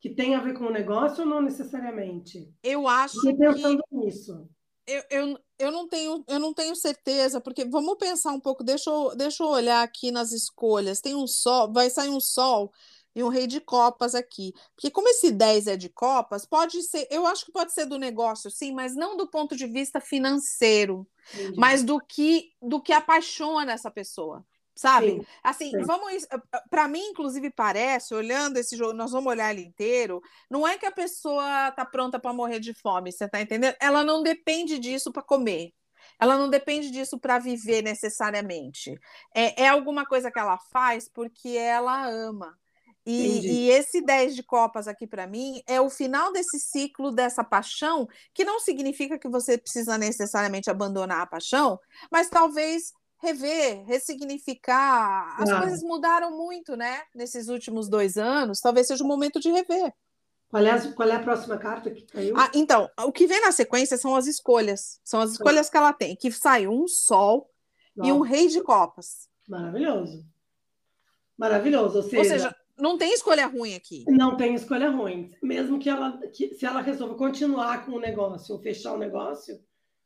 que tem a ver com o negócio ou não necessariamente? Eu acho Fiquei pensando que... nisso. Eu, eu, eu, não tenho, eu não tenho certeza, porque vamos pensar um pouco, deixa eu, deixa eu olhar aqui nas escolhas. Tem um sol, vai sair um sol e um rei de copas aqui. Porque como esse 10 é de copas, pode ser, eu acho que pode ser do negócio, sim, mas não do ponto de vista financeiro, Entendi. mas do que do que apaixona essa pessoa sabe? Sim, assim, sim. vamos. Para mim, inclusive, parece, olhando esse jogo, nós vamos olhar ele inteiro, não é que a pessoa tá pronta para morrer de fome, você tá entendendo? Ela não depende disso para comer. Ela não depende disso para viver necessariamente. É, é alguma coisa que ela faz porque ela ama. E, e, esse 10 de copas aqui para mim é o final desse ciclo dessa paixão, que não significa que você precisa necessariamente abandonar a paixão, mas talvez rever, ressignificar. As coisas mudaram muito, né? Nesses últimos dois anos. Talvez seja o momento de rever. Qual é, a, qual é a próxima carta que caiu? Ah, então, o que vem na sequência são as escolhas. São as escolhas que ela tem. Que saiu um sol Nossa. e um rei de copas. Maravilhoso. Maravilhoso. Ou seja, ou seja, não tem escolha ruim aqui. Não tem escolha ruim. Mesmo que ela, que, se ela resolva continuar com o negócio ou fechar o negócio,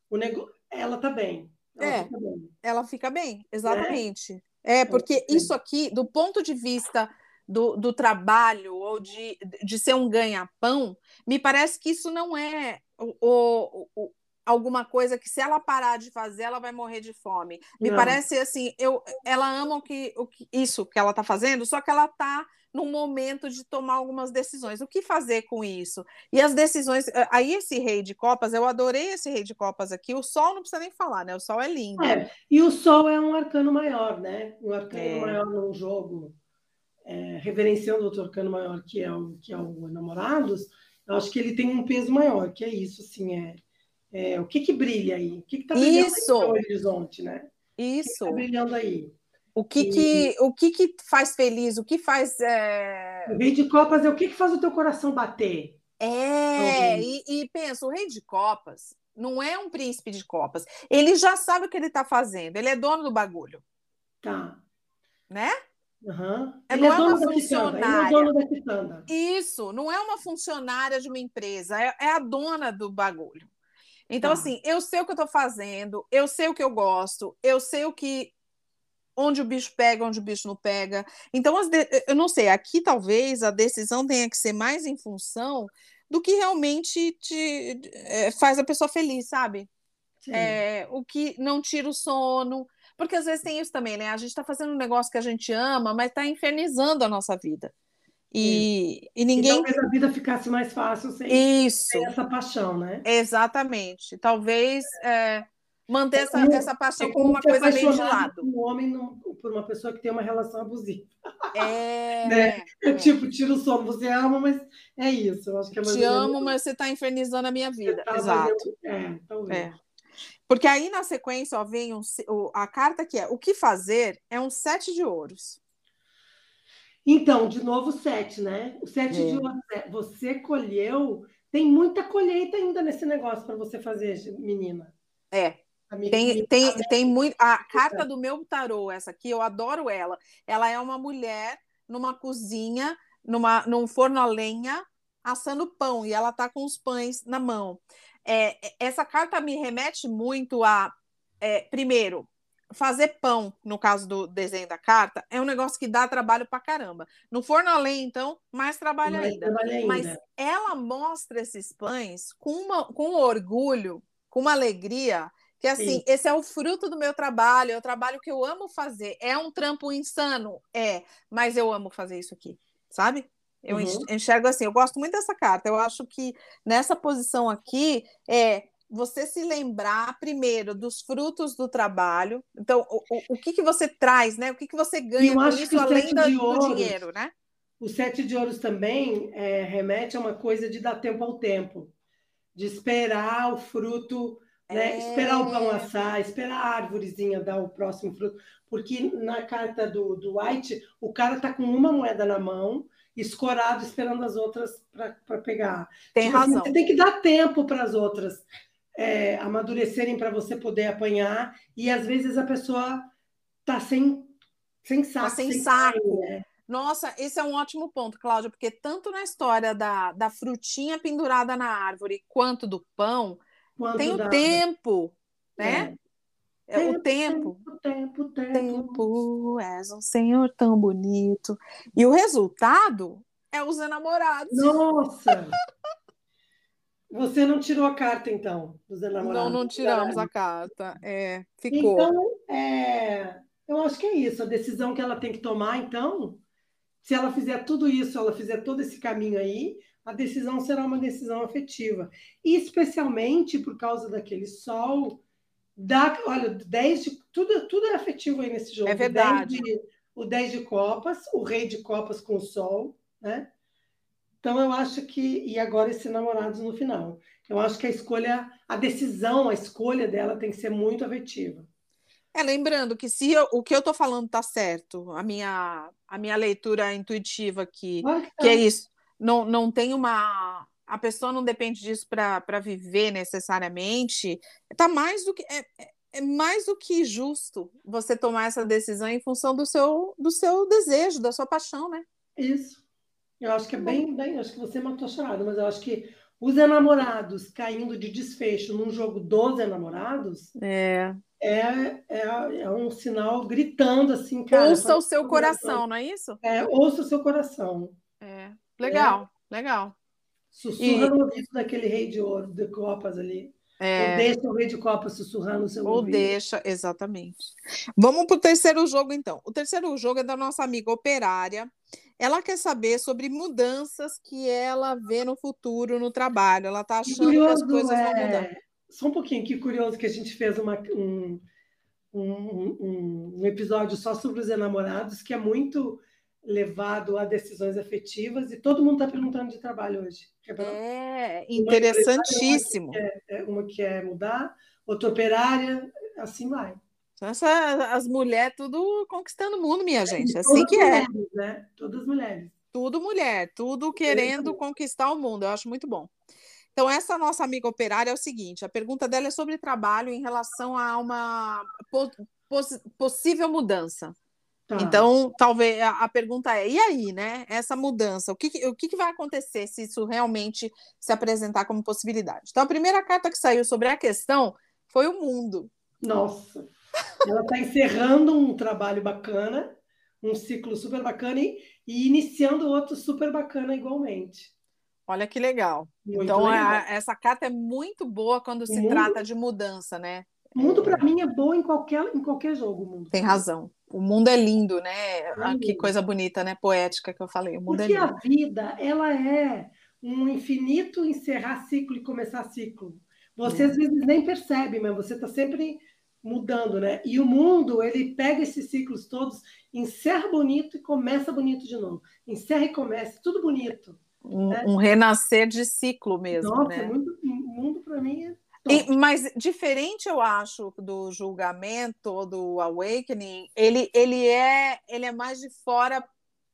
o nego... ela tá bem. Ela é, fica ela fica bem, exatamente. É, é porque isso aqui, do ponto de vista do, do trabalho ou de, de ser um ganha-pão, me parece que isso não é o, o, o, alguma coisa que se ela parar de fazer, ela vai morrer de fome. Me não. parece assim, eu, ela ama o que, o que, isso que ela está fazendo, só que ela está no momento de tomar algumas decisões. O que fazer com isso? E as decisões. Eh, aí, esse rei de copas, eu adorei esse rei de copas aqui. O sol não precisa nem falar, né? O sol é lindo. É, e o sol é um arcano maior, né? Um arcano é. maior num jogo, é, reverenciando outro arcano maior, que é o, que é o Namorados. Eu acho que ele tem um peso maior, que é isso, assim, é, é o que que brilha aí? O que que tá brilhando isso. no horizonte, né? Isso. O que, que tá brilhando aí? O que, que, o que, que faz feliz? O que faz. É... O rei de copas é o que, que faz o teu coração bater? É, e, e pensa, o rei de copas não é um príncipe de copas. Ele já sabe o que ele está fazendo, ele é dono do bagulho. Tá. Né? Uhum. É, não é, é uma funcionária. É Isso, não é uma funcionária de uma empresa, é, é a dona do bagulho. Então, tá. assim, eu sei o que eu estou fazendo, eu sei o que eu gosto, eu sei o que onde o bicho pega, onde o bicho não pega. Então, de... eu não sei, aqui talvez a decisão tenha que ser mais em função do que realmente te, é, faz a pessoa feliz, sabe? É, o que não tira o sono. Porque às vezes tem isso também, né? A gente está fazendo um negócio que a gente ama, mas está infernizando a nossa vida. E, e ninguém. E talvez a vida ficasse mais fácil sem, Isso. sem essa paixão, né? Exatamente. Talvez. É manter essa, é, essa paixão é como uma coisa meio de lado. Um homem não, por uma pessoa que tem uma relação abusiva. É, né? é. Tipo, tira o sono, você ama, mas é isso. Eu acho que é Te amo, mas você está infernizando a minha vida. Tá Exato. É, talvez. É. Porque aí na sequência ó, vem um, a carta que é o que fazer é um sete de ouros. Então, de novo, sete, né? O sete é. de ouros é você colheu, tem muita colheita ainda nesse negócio para você fazer, menina. É, tem, tem, tem muito. A carta do meu tarô, essa aqui, eu adoro ela. Ela é uma mulher numa cozinha, numa, num forno a lenha, assando pão, e ela tá com os pães na mão. É, essa carta me remete muito a, é, primeiro, fazer pão, no caso do desenho da carta, é um negócio que dá trabalho pra caramba. No forno a lenha, então, mais trabalho, mais ainda. ainda. Mas ela mostra esses pães com, uma, com orgulho, com uma alegria que assim, Sim. esse é o fruto do meu trabalho, é o trabalho que eu amo fazer. É um trampo insano? É, mas eu amo fazer isso aqui, sabe? Eu uhum. enxergo assim, eu gosto muito dessa carta. Eu acho que nessa posição aqui é você se lembrar primeiro dos frutos do trabalho. Então, o, o, o que, que você traz, né? O que, que você ganha com isso além do, ouros, do dinheiro, né? O sete de ouros também é, remete a uma coisa de dar tempo ao tempo, de esperar o fruto né? É... Esperar o pão assar, esperar a árvorezinha dar o próximo fruto. Porque na carta do, do White, o cara está com uma moeda na mão, escorado, esperando as outras para pegar. Tem tipo, assim, razão. Assim, você tem que dar tempo para as outras é, amadurecerem para você poder apanhar. E às vezes a pessoa está sem, sem saco. Tá sem, sem saco. Né? Nossa, esse é um ótimo ponto, Cláudia, porque tanto na história da, da frutinha pendurada na árvore quanto do pão, quanto tem o tempo, né? É. é o tempo. Tempo, tempo, tempo. Tempo, és um senhor tão bonito. E o resultado é os enamorados. Nossa! Você não tirou a carta, então, dos enamorados? Não, não tiramos a carta. É, ficou. Então, é, eu acho que é isso. A decisão que ela tem que tomar, então, se ela fizer tudo isso, ela fizer todo esse caminho aí, a decisão será uma decisão afetiva. E especialmente por causa daquele sol, da, olha, 10 de, tudo, tudo é afetivo aí nesse jogo. É verdade. 10 de, o 10 de copas, o rei de copas com o sol, né? Então eu acho que e agora esse namorados no final. Eu acho que a escolha, a decisão, a escolha dela tem que ser muito afetiva. É, lembrando que se eu, o que eu estou falando está certo, a minha, a minha leitura intuitiva aqui, que, que é isso, não, não tem uma. A pessoa não depende disso para viver necessariamente, tá mais do que. É, é, é mais do que justo você tomar essa decisão em função do seu, do seu desejo, da sua paixão, né? Isso. Eu acho que é bem, bem. Acho que você matou a charada, mas eu acho que os enamorados caindo de desfecho num jogo dos enamorados. É é, é, é um sinal gritando assim, cara. Ouça o seu coração, não é isso? É, ouça o seu coração. É, legal, é. legal. Sussurra e... no ouvido daquele rei de ouro, de copas ali. É... Ou deixa o rei de copas sussurrar no seu Ou ouvido. deixa, exatamente. Vamos para o terceiro jogo, então. O terceiro jogo é da nossa amiga operária. Ela quer saber sobre mudanças que ela vê no futuro no trabalho. Ela está achando que, curioso, que as coisas vão mudar. É, só um pouquinho, que curioso que a gente fez uma, um, um, um, episódio só sobre os enamorados, que é muito levado a decisões afetivas, e todo mundo está perguntando de trabalho hoje. É, interessantíssimo. Uma que, é, uma que quer mudar, outra operária, assim vai. Essa, as mulheres tudo conquistando o mundo, minha gente. É assim que é. Mulheres, né? Todas mulheres. Tudo mulher, tudo querendo conquistar o mundo. Eu acho muito bom. Então, essa nossa amiga operária é o seguinte: a pergunta dela é sobre trabalho em relação a uma poss possível mudança. Tá. Então, talvez a, a, pergunta é: e aí, né? Essa mudança, o que, o que vai acontecer se isso realmente se apresentar como possibilidade? Então, a primeira carta que saiu sobre a questão foi o mundo. Nossa, ela está encerrando um trabalho bacana, um ciclo super bacana e, e iniciando outro super bacana igualmente. Olha que legal. Muito então, legal. A, essa carta é muito boa quando se trata de mudança, né? O mundo, para mim, é bom em qualquer, em qualquer jogo. mundo. Tem razão. O mundo é lindo, né? É ah, que coisa bonita, né? Poética que eu falei. O mundo Porque é lindo. a vida, ela é um infinito encerrar ciclo e começar ciclo. Você, às vezes, nem percebe, mas você está sempre mudando, né? E o mundo, ele pega esses ciclos todos, encerra bonito e começa bonito de novo. Encerra e começa, tudo bonito um, é. um renascer de ciclo mesmo. Nossa, né? é muito, mundo para mim é e, mas diferente, eu acho, do julgamento, do awakening, ele, ele, é, ele é mais de fora,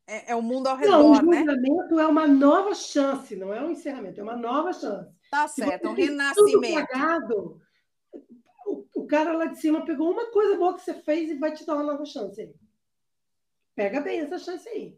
é, é o mundo ao redor, não, o né? julgamento é uma nova chance, não é um encerramento, é uma nova chance. Tá certo, é um renascimento. Pagado, o, o cara lá de cima pegou uma coisa boa que você fez e vai te dar uma nova chance aí. Pega bem essa chance aí.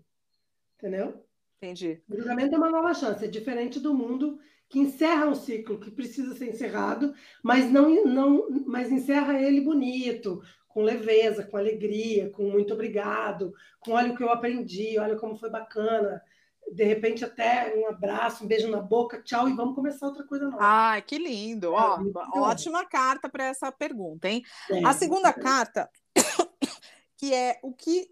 Entendeu? Entendi. O julgamento é uma nova chance, é diferente do mundo que encerra um ciclo que precisa ser encerrado, mas não, não, mas encerra ele bonito, com leveza, com alegria, com muito obrigado, com olha o que eu aprendi, olha como foi bacana. De repente, até um abraço, um beijo na boca, tchau, e vamos começar outra coisa nova. Ai, que lindo! É, Ó, ótima carta para essa pergunta, hein? É, a segunda é. carta, que é o que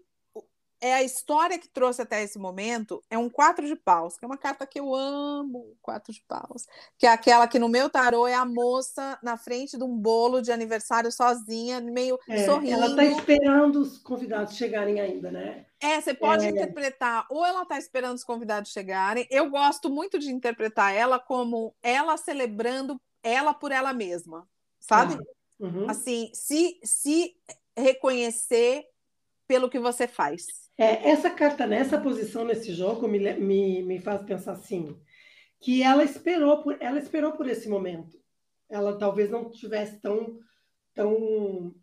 é a história que trouxe até esse momento, é um quatro de paus, que é uma carta que eu amo, quatro de paus, que é aquela que no meu tarô é a moça na frente de um bolo de aniversário sozinha, meio é, sorrindo. Ela está esperando os convidados chegarem ainda, né? É, você pode é. interpretar, ou ela está esperando os convidados chegarem. Eu gosto muito de interpretar ela como ela celebrando ela por ela mesma, sabe? Ah, uhum. Assim, se, se reconhecer pelo que você faz. É, essa carta nessa posição nesse jogo me, me, me faz pensar assim, que ela esperou por ela esperou por esse momento. Ela talvez não tivesse tão tão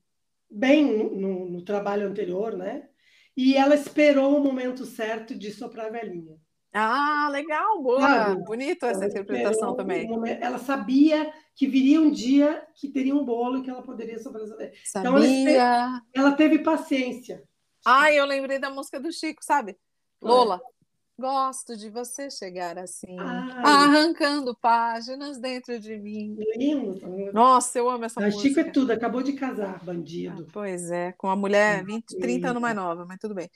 bem no, no trabalho anterior, né? e ela esperou o momento certo de soprar a velhinha. Ah, legal, boa, bonito essa interpretação também. ela sabia que viria um dia que teria um bolo e que ela poderia soprar. Sabia. Então ela, ela teve paciência. Ah, eu lembrei da música do Chico, sabe? Lola. Gosto de você chegar assim, Ai. arrancando páginas dentro de mim. Lindo. Nossa, eu amo essa a música. Chico é tudo, acabou de casar, bandido. Ah, pois é, com uma mulher 20, 30 anos mais nova, mas tudo bem.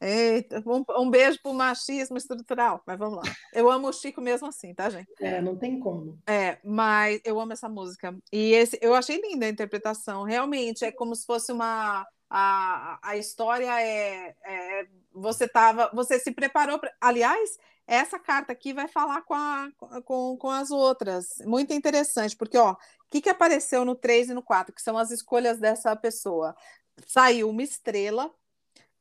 Eita, um, um beijo pro machismo estrutural, mas vamos lá. Eu amo o Chico mesmo assim, tá, gente? É, não tem como. É, mas eu amo essa música. E esse, eu achei linda a interpretação. Realmente, é como se fosse uma. A, a história é, é você tava, você se preparou para. Aliás, essa carta aqui vai falar com, a, com, com as outras. Muito interessante, porque ó, o que, que apareceu no 3 e no 4, que são as escolhas dessa pessoa? Saiu uma estrela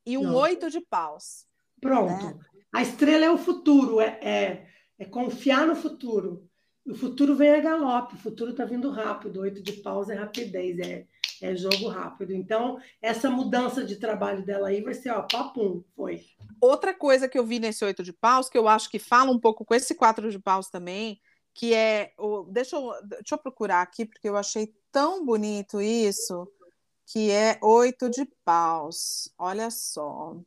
e um oito de paus. Pronto. Né? A estrela é o futuro, é, é, é confiar no futuro. O futuro vem a galope, o futuro está vindo rápido. Oito de paus é rapidez, é, é jogo rápido. Então, essa mudança de trabalho dela aí vai ser, ó, papum, foi. Outra coisa que eu vi nesse oito de paus, que eu acho que fala um pouco com esse quatro de paus também, que é. O, deixa, eu, deixa eu procurar aqui, porque eu achei tão bonito isso, que é oito de paus. Olha só.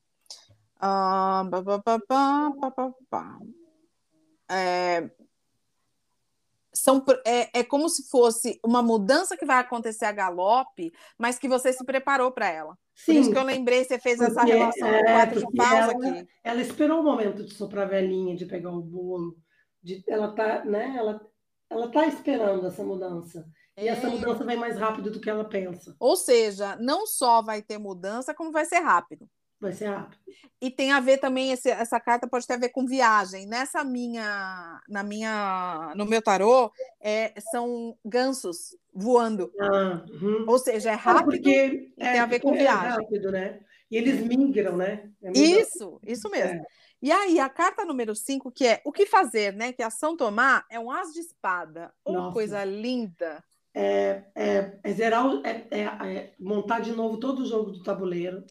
Ah, é, são, é, é como se fosse uma mudança que vai acontecer a galope, mas que você se preparou para ela. Sim. Por isso que eu lembrei, você fez porque, essa relação é, com quatro de pausa ela, aqui. Ela esperou o momento de soprar a velhinha, de pegar o bolo, de, ela tá, né? Ela, ela tá esperando essa mudança. E essa é. mudança vai mais rápido do que ela pensa. Ou seja, não só vai ter mudança, como vai ser rápido. Vai ser rápido. E tem a ver também, esse, essa carta pode ter a ver com viagem. Nessa minha, na minha, no meu tarô, é, são gansos voando. Ah, uhum. Ou seja, é rápido porque e tem a ver com é viagem. É rápido, né? E eles migram, né? É isso, isso mesmo. É. E aí, a carta número 5, que é o que fazer, né? Que é ação tomar, é um as de espada. Uma coisa linda. É, é, é zerar, é, é, é, montar de novo todo o jogo do tabuleiro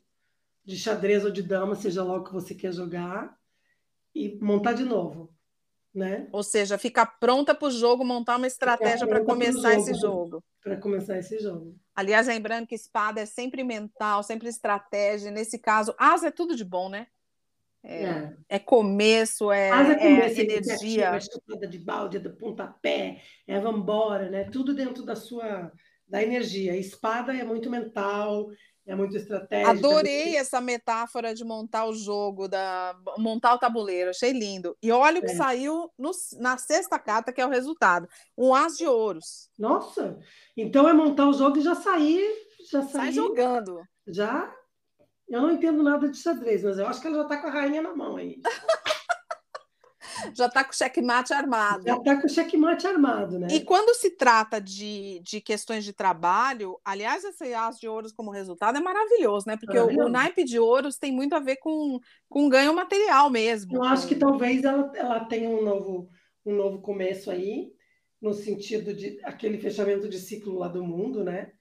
de xadrez ou de dama, seja lá o que você quer jogar, e montar de novo. Né? Ou seja, ficar pronta para o jogo, montar uma estratégia para começar jogo, esse jogo. Para começar esse jogo. Aliás, lembrando que espada é sempre mental, sempre estratégia. Nesse caso, asa é tudo de bom, né? É, é. é começo, é, asa é, começo, é energia. É chupada de balde, é do pontapé, é vambora, né? Tudo dentro da sua da energia. Espada é muito mental, é muito estratégica. Adorei essa metáfora de montar o jogo, da montar o tabuleiro, achei lindo. E olha o que é. saiu no, na sexta carta, que é o resultado: um as de ouros. Nossa! Então é montar o jogo e já sair. Já sair, Sai jogando. Já. Eu não entendo nada de xadrez, mas eu acho que ela já está com a rainha na mão aí. já está com o checkmate armado. Já está com o checkmate armado, né? E quando se trata de, de questões de trabalho, aliás, esse as de ouros como resultado é maravilhoso, né? Porque o, o, naipe de ouros tem muito a ver com, com ganho material mesmo. Eu acho que talvez ela, ela tenha um novo, um novo começo aí, no sentido de aquele fechamento de ciclo lá do mundo, né?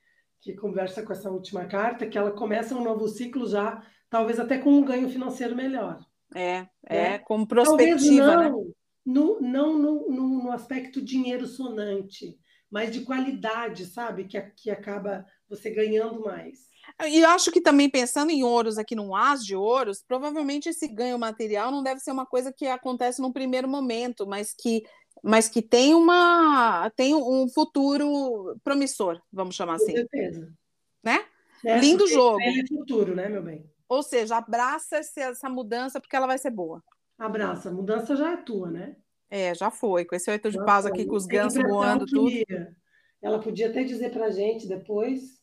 Que conversa com essa última carta, que ela começa um novo ciclo já, talvez até com um ganho financeiro melhor. É, é, né? como prospectiva, não, né? No, não no, no, no, aspecto dinheiro sonante, mas de qualidade, sabe? Que, que acaba você ganhando mais. E eu acho que também pensando em ouros aqui num as de ouros, provavelmente esse ganho material não deve ser uma coisa que acontece num primeiro momento, mas que mas que tem uma tem um futuro promissor, vamos chamar assim. Com certeza. Né? É, Lindo jogo. É futuro, né, meu bem? Ou seja, abraça essa mudança porque ela vai ser boa. Abraça, a mudança já é tua, né? É, já foi. Com esse oito de pausa aqui, com os gansos voando, tudo. Ela podia até dizer para a gente depois,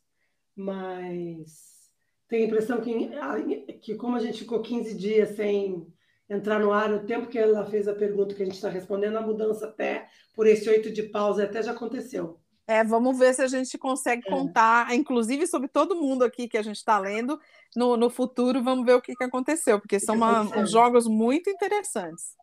mas tenho a impressão que, que, como a gente ficou 15 dias sem entrar no ar, o tempo que ela fez a pergunta que a gente está respondendo, a mudança até por esse oito de pausa até já aconteceu. É, vamos ver se a gente consegue é. contar, inclusive sobre todo mundo aqui que a gente está lendo, no, no futuro, vamos ver o que, que aconteceu, porque são uma, uns jogos muito interessantes.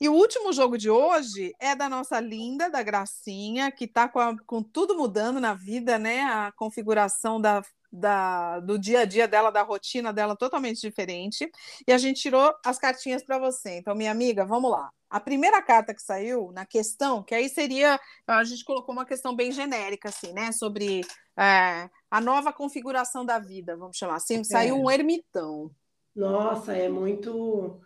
E o último jogo de hoje é da nossa linda, da Gracinha, que está com, com, tudo mudando na vida, né? A configuração da, da, do dia a dia dela, da rotina dela totalmente diferente. E a gente tirou as cartinhas para você. Então, minha amiga, vamos lá. A primeira carta que saiu na questão, que aí seria, a gente colocou uma questão bem genérica, assim, né? Sobre é, a nova configuração da vida, vamos chamar assim. Saiu é. um ermitão. Nossa, é muito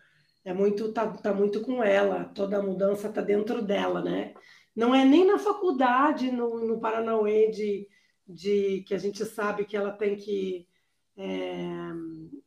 é muito tá, tá muito com ela, toda a mudança tá dentro dela, né? Não é nem na faculdade no, no Paranauê de, de que a gente sabe que ela tem que é,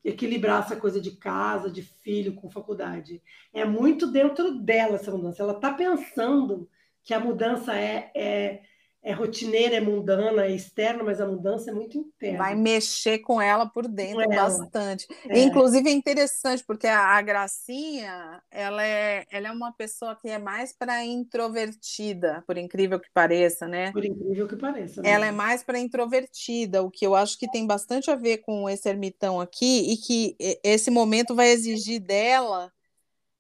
equilibrar essa coisa de casa, de filho com faculdade. É muito dentro dela essa mudança. Ela está pensando que a mudança é, é é rotineira, é mundana, é externa, mas a mudança é muito interna. Vai mexer com ela por dentro ela. bastante. É. Inclusive é interessante, porque a, a, Gracinha, ela é, ela é uma pessoa que é mais para introvertida, por incrível que pareça, né? Por incrível que pareça. Né? Ela é mais para introvertida, o que eu acho que tem bastante a ver com esse ermitão aqui, e que esse momento vai exigir dela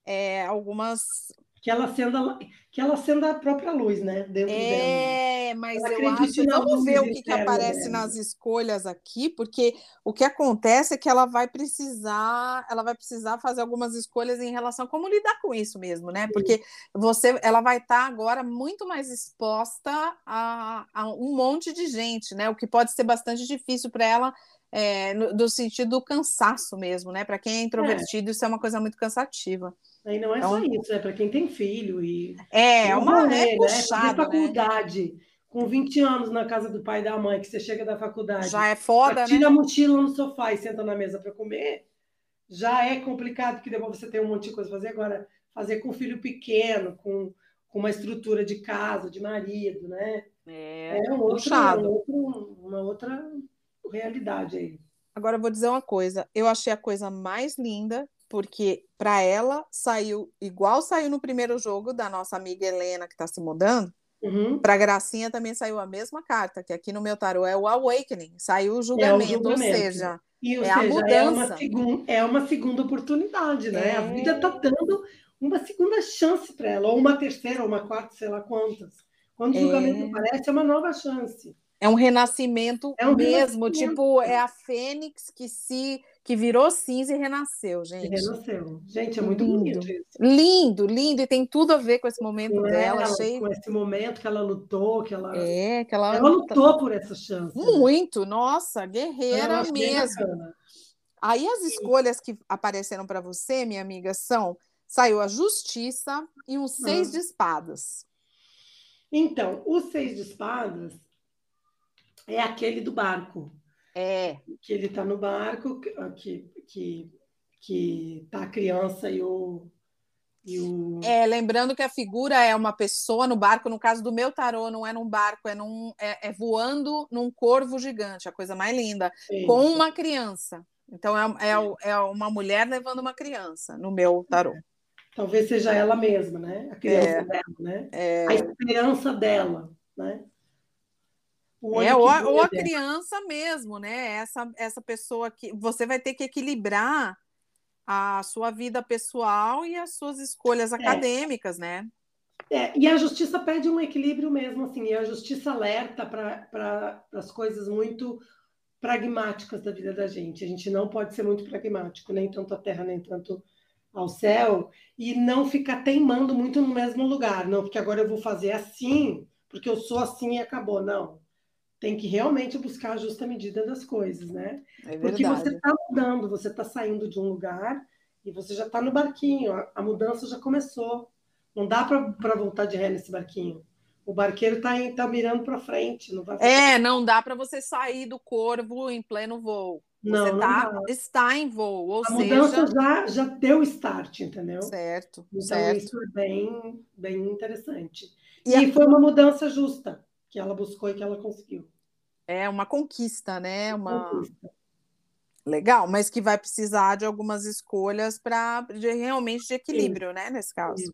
é, algumas que ela acenda, que ela acenda a própria luz, né? Dentro é, dela. mas ela eu acho. Vamos ver o que, que aparece dela. nas escolhas aqui, porque o que acontece é que ela vai precisar, ela vai precisar fazer algumas escolhas em relação a como lidar com isso mesmo, né? Porque você, ela vai estar tá agora muito mais exposta a, a um monte de gente, né? O que pode ser bastante difícil para ela é, no, do sentido do cansaço mesmo, né? Para quem é introvertido, é. isso é uma coisa muito cansativa. Aí não é então, só isso, é para quem tem filho e. É, é uma rolê, é puxado, né? faculdade. Né? Com 20 anos na casa do pai e da mãe, que você chega da faculdade. Já é foda, tira né? Tira a mochila no sofá e senta na mesa para comer. Já é complicado, porque depois você tem um monte de coisa para fazer. Agora, fazer com filho pequeno, com, com uma estrutura de casa, de marido, né? É, é um outro, puxado. Um outro, uma outra realidade aí. Agora eu vou dizer uma coisa, eu achei a coisa mais linda, porque para ela saiu igual saiu no primeiro jogo da nossa amiga Helena que está se mudando. Uhum. Para Gracinha também saiu a mesma carta, que aqui no meu tarô é o Awakening, saiu o julgamento, é o julgamento. ou seja, e, ou é seja, a mudança. É uma, segun, é uma segunda oportunidade, né? É... A vida está dando uma segunda chance para ela, ou uma terceira, ou uma quarta, sei lá quantas. Quando o julgamento é... aparece, é uma nova chance. É um renascimento é um mesmo, renascimento. tipo, é a fênix que se que virou cinza e renasceu, gente. renasceu. Gente, é muito lindo. bonito isso. Lindo, lindo, e tem tudo a ver com esse momento com dela. Ela, achei... Com esse momento que ela lutou, que ela. É, que ela, ela lutou por essa chance. Muito, nossa, guerreira mesmo. Aí as escolhas que apareceram para você, minha amiga, são saiu a justiça e um seis de espadas. Então, o seis de espadas é aquele do barco. É. Que ele está no barco, que, que, que tá a criança e o, e o... É, lembrando que a figura é uma pessoa no barco, no caso do meu tarô, não é num barco, é, num, é, é voando num corvo gigante, a coisa mais linda, Sim. com uma criança. Então é, é, é, uma mulher levando uma criança no meu tarô. Talvez seja ela mesma, né? A criança é. dela, né? É. A esperança dela, né? É, ou, a, ou a criança mesmo, né? Essa, essa pessoa que você vai ter que equilibrar a sua vida pessoal e as suas escolhas é. acadêmicas, né? É, e a justiça pede um equilíbrio mesmo, assim, e a justiça alerta para as coisas muito pragmáticas da vida da gente. A gente não pode ser muito pragmático, nem tanto a terra, nem tanto ao céu, e não ficar teimando muito no mesmo lugar. Não, porque agora eu vou fazer assim, porque eu sou assim e acabou. Não tem que realmente buscar a justa medida das coisas, né? É Porque você está mudando, você está saindo de um lugar e você já está no barquinho, a, a, mudança já começou. Não dá para voltar de ré nesse barquinho. O barqueiro está tá mirando para frente. Não vai é, não dá para você sair do corvo em pleno voo. Não, você não tá, está em voo, ou a seja... mudança já, já deu start, entendeu? Certo, então, certo. isso é bem, bem interessante. E, e a... foi uma mudança justa que ela buscou e que ela conseguiu. É uma conquista, né? Uma conquista. legal, mas que vai precisar de algumas escolhas para realmente de equilíbrio, Sim. né? Nesse caso. Sim.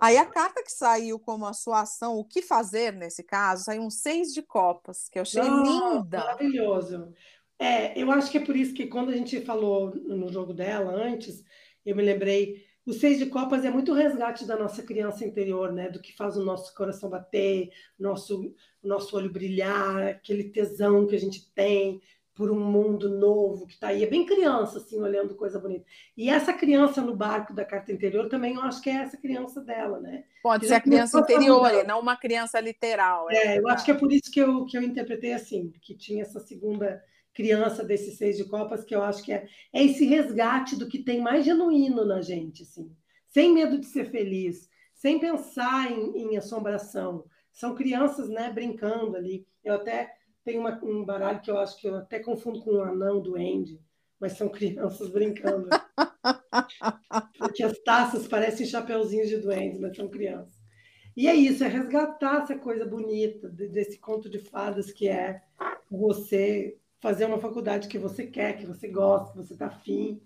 Aí a carta que saiu como a sua ação, o que fazer nesse caso, saiu um seis de copas, que eu achei oh, linda. Maravilhoso. É, eu acho que é por isso que quando a gente falou no jogo dela antes, eu me lembrei o Seis de Copas é muito resgate da nossa criança interior, né? Do que faz o nosso coração bater, nosso, nosso olho brilhar, aquele tesão que a gente tem por um mundo novo que está aí. É bem criança, assim, olhando coisa bonita. E essa criança no barco da carta interior também eu acho que é essa criança dela, né? Pode ser a criança interior, não uma criança literal. É, é eu acho que é por isso que eu, que eu interpretei assim, que tinha essa segunda criança desses seis de copas, que eu acho que é, é esse resgate do que tem mais genuíno na gente, assim, sem medo de ser feliz, sem pensar em, em assombração. São crianças, né, brincando ali. Eu até tenho uma, um baralho que eu acho que eu até confundo com um anão do Andy, mas são crianças brincando. Porque as taças parecem chapeuzinhos de duendes, mas são crianças. E é isso, é resgatar essa coisa bonita desse conto de fadas que é você fazer uma faculdade que você quer, que você gosta, que você está afim,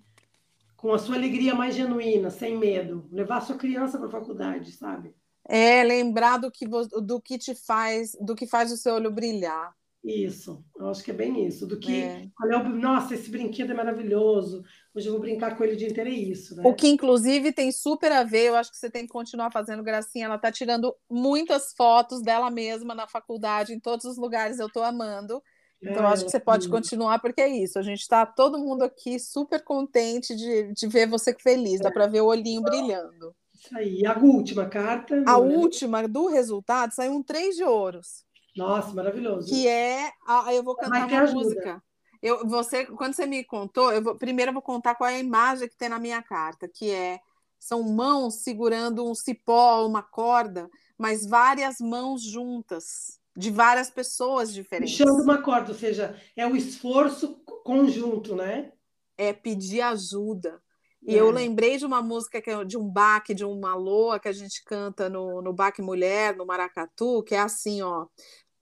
com a sua alegria mais genuína, sem medo. Levar a sua criança para a faculdade, sabe? É, lembrar do que, do que te faz, do que faz o seu olho brilhar. Isso, eu acho que é bem isso. Do que, é. é nossa, esse brinquedo é maravilhoso. Hoje eu vou brincar com ele o dia inteiro, é isso. Né? O que, inclusive, tem super a ver. Eu acho que você tem que continuar fazendo gracinha. Ela está tirando muitas fotos dela mesma na faculdade, em todos os lugares. Eu estou amando. Então, acho que você pode continuar, porque é isso. A gente está todo mundo aqui super contente de, de ver você feliz, dá para ver o olhinho brilhando. Isso aí. A última carta. A última do resultado saiu um três de ouros. Nossa, maravilhoso. Que é. A, eu vou cantar uma ajuda. música. Eu, você, quando você me contou, eu vou, primeiro eu vou contar qual é a imagem que tem na minha carta, que é são mãos segurando um cipó, uma corda, mas várias mãos juntas de várias pessoas diferentes. Puxando uma corda, ou seja, é o esforço conjunto, né? É pedir ajuda. E é. eu lembrei de uma música que é de um baque, de uma loa que a gente canta no, no baque mulher, no maracatu, que é assim, ó.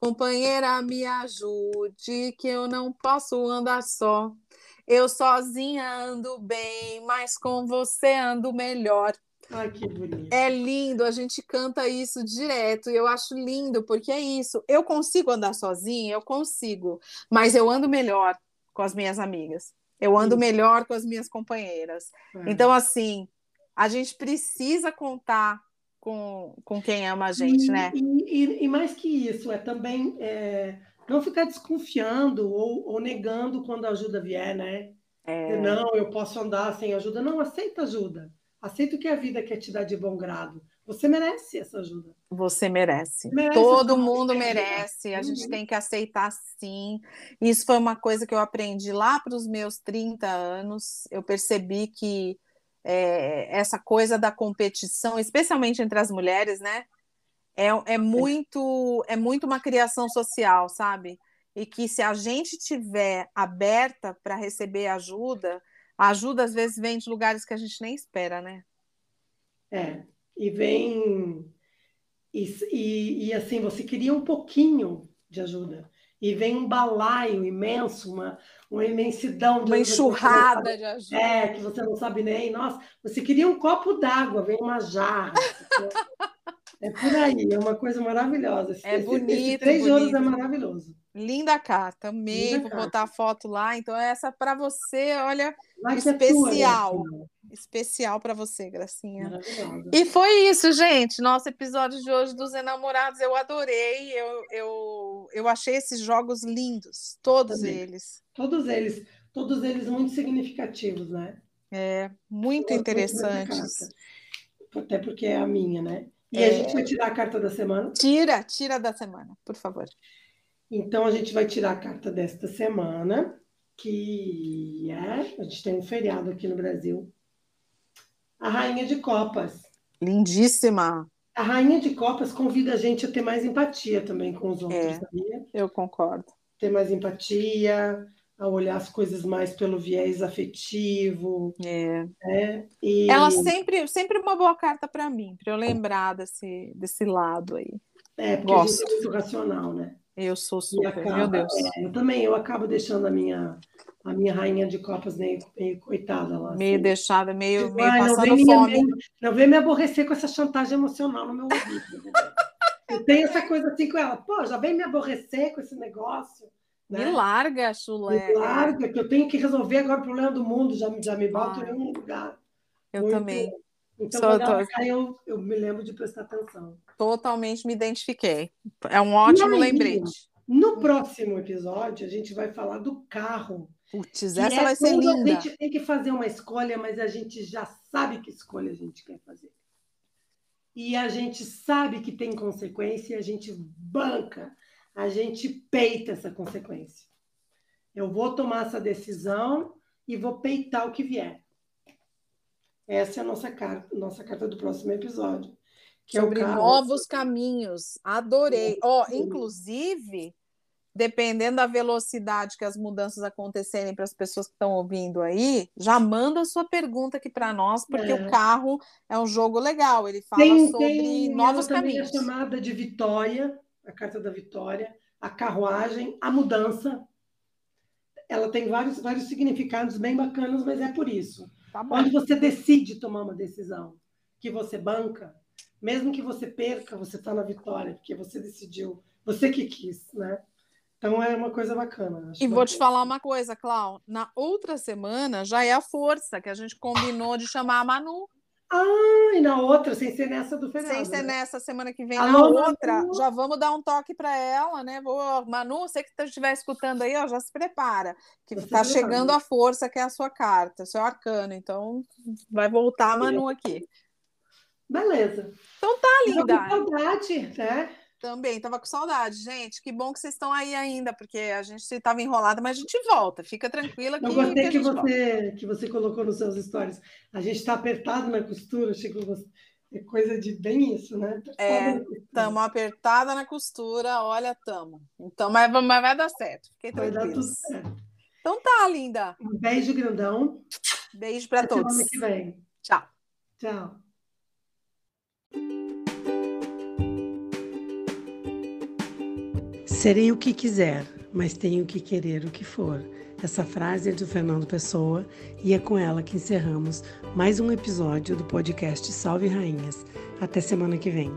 Companheira, me ajude, que eu não posso andar só. Eu sozinha ando bem, mas com você ando melhor. Ai, que bonito. É lindo, a gente canta isso direto e eu acho lindo, porque é isso. Eu consigo andar sozinha, eu consigo, mas eu ando melhor com as minhas amigas. Eu ando isso. melhor com as minhas companheiras. É. Então, assim, a gente precisa contar com, com quem ama a gente, e, né? E, e, mais que isso, é também é, não ficar desconfiando ou, ou, negando quando a ajuda vier, né? É... Não, eu posso andar sem ajuda. Não, aceita ajuda. Aceita o que a vida quer te dar de bom grado. Você merece essa ajuda. Você merece. merece Todo mundo merece. A uhum. gente tem que aceitar sim. Isso foi uma coisa que eu aprendi lá para os meus 30 anos. Eu percebi que é, essa coisa da competição, especialmente entre as mulheres, né? É, é, muito, é muito uma criação social, sabe? E que se a gente tiver aberta para receber ajuda, a ajuda às vezes vem de lugares que a gente nem espera, né? É, e vem. E, e, e assim, você queria um pouquinho de ajuda. E vem um balaio imenso, uma, uma imensidão de Uma enxurrada de ajuda. É, que você não sabe nem. Nossa, você queria um copo d'água, vem uma jarra. é por aí, é uma coisa maravilhosa. É esse, bonito. Esse três bonito. horas é maravilhoso. Linda carta, amei, Linda vou carta. botar a foto lá. Então, essa para você, olha, especial. É tua, especial para você, Gracinha. E foi isso, gente. Nosso episódio de hoje dos enamorados, eu adorei. Eu, eu, eu achei esses jogos lindos, todos Também. eles. Todos eles, todos eles muito significativos, né? É, muito interessantes. Até porque é a minha, né? E é... a gente vai tirar a carta da semana? Tira, tira da semana, por favor. Então, a gente vai tirar a carta desta semana, que é. A gente tem um feriado aqui no Brasil. A Rainha de Copas. Lindíssima. A Rainha de Copas convida a gente a ter mais empatia também com os outros, é, sabia? Eu concordo. Ter mais empatia, a olhar as coisas mais pelo viés afetivo. É. Né? E... Ela sempre, sempre uma boa carta para mim, para eu lembrar desse, desse lado aí. É, porque Gosto. a gente é muito racional, né? Eu sou super, acaba, meu Deus. É, eu também, eu acabo deixando a minha a minha rainha de copas meio, meio coitada lá. Meio assim. deixada, meio, meio passando não fome. Me, não vem me aborrecer com essa chantagem emocional no meu ouvido. Né? eu tenho essa coisa assim com ela, pô, já vem me aborrecer com esse negócio. Né? Me larga, chulé. Me larga, que eu tenho que resolver agora o problema do mundo, já, já me boto Ai. em um lugar. Eu muito, também. Então, ela cai, eu, eu me lembro de prestar atenção. Totalmente me identifiquei. É um ótimo aí, lembrete. No próximo episódio, a gente vai falar do carro. Putz, essa é vai ser linda. A gente tem que fazer uma escolha, mas a gente já sabe que escolha a gente quer fazer. E a gente sabe que tem consequência e a gente banca, a gente peita essa consequência. Eu vou tomar essa decisão e vou peitar o que vier. Essa é a nossa carta, nossa carta do próximo episódio. É Sobre é novos caminhos. Adorei. Ó, oh, inclusive, dependendo da velocidade que as mudanças acontecerem para as pessoas que estão ouvindo aí, já manda a sua pergunta aqui para nós, porque é. o carro é um jogo legal. Ele fala tem, sobre tem novos caminhos. Tem a chamada de vitória, a carta da vitória, a carruagem, a mudança. Ela tem vários, vários significados bem bacanas, mas é por isso. Tá Onde você decide tomar uma decisão que você banca, mesmo que você perca, você está na vitória, porque você decidiu, você que quis, né? Então é uma coisa bacana. e vou te falar uma coisa, Clau. Na outra semana já é a força que a gente combinou de chamar a Manu. Ah, e na outra, sem ser nessa do feriado. Sem ser né? nessa semana que vem, Alô, na outra, Manu. já vamos dar um toque para ela, né? Vou, Manu, você que estiver escutando aí, ó, já se prepara, que está chegando a força, que é a sua carta, seu arcano. Então, vai voltar a Manu aqui. Beleza. Então tá, linda. Saudade, né? Também, tava com saudade, gente. Que bom que vocês estão aí ainda, porque a gente estava enrolada, mas a gente volta. Fica tranquila que. Eu gostei que, que você, que você colocou nos seus stories. A gente está apertado na costura, Chico. É coisa de bem isso, né? é, estamos apertada na costura, olha, tamo. Então, mas, mas vai dar certo. Fiquei vai dar tudo certo. Então tá, linda. Um beijo grandão. Beijo para todos. Semana que vem. Tchau. Tchau. Serei o que quiser, mas tenho que querer o que for. Essa frase é do Fernando Pessoa e é com ela que encerramos mais um episódio do podcast Salve Rainhas. Até semana que vem.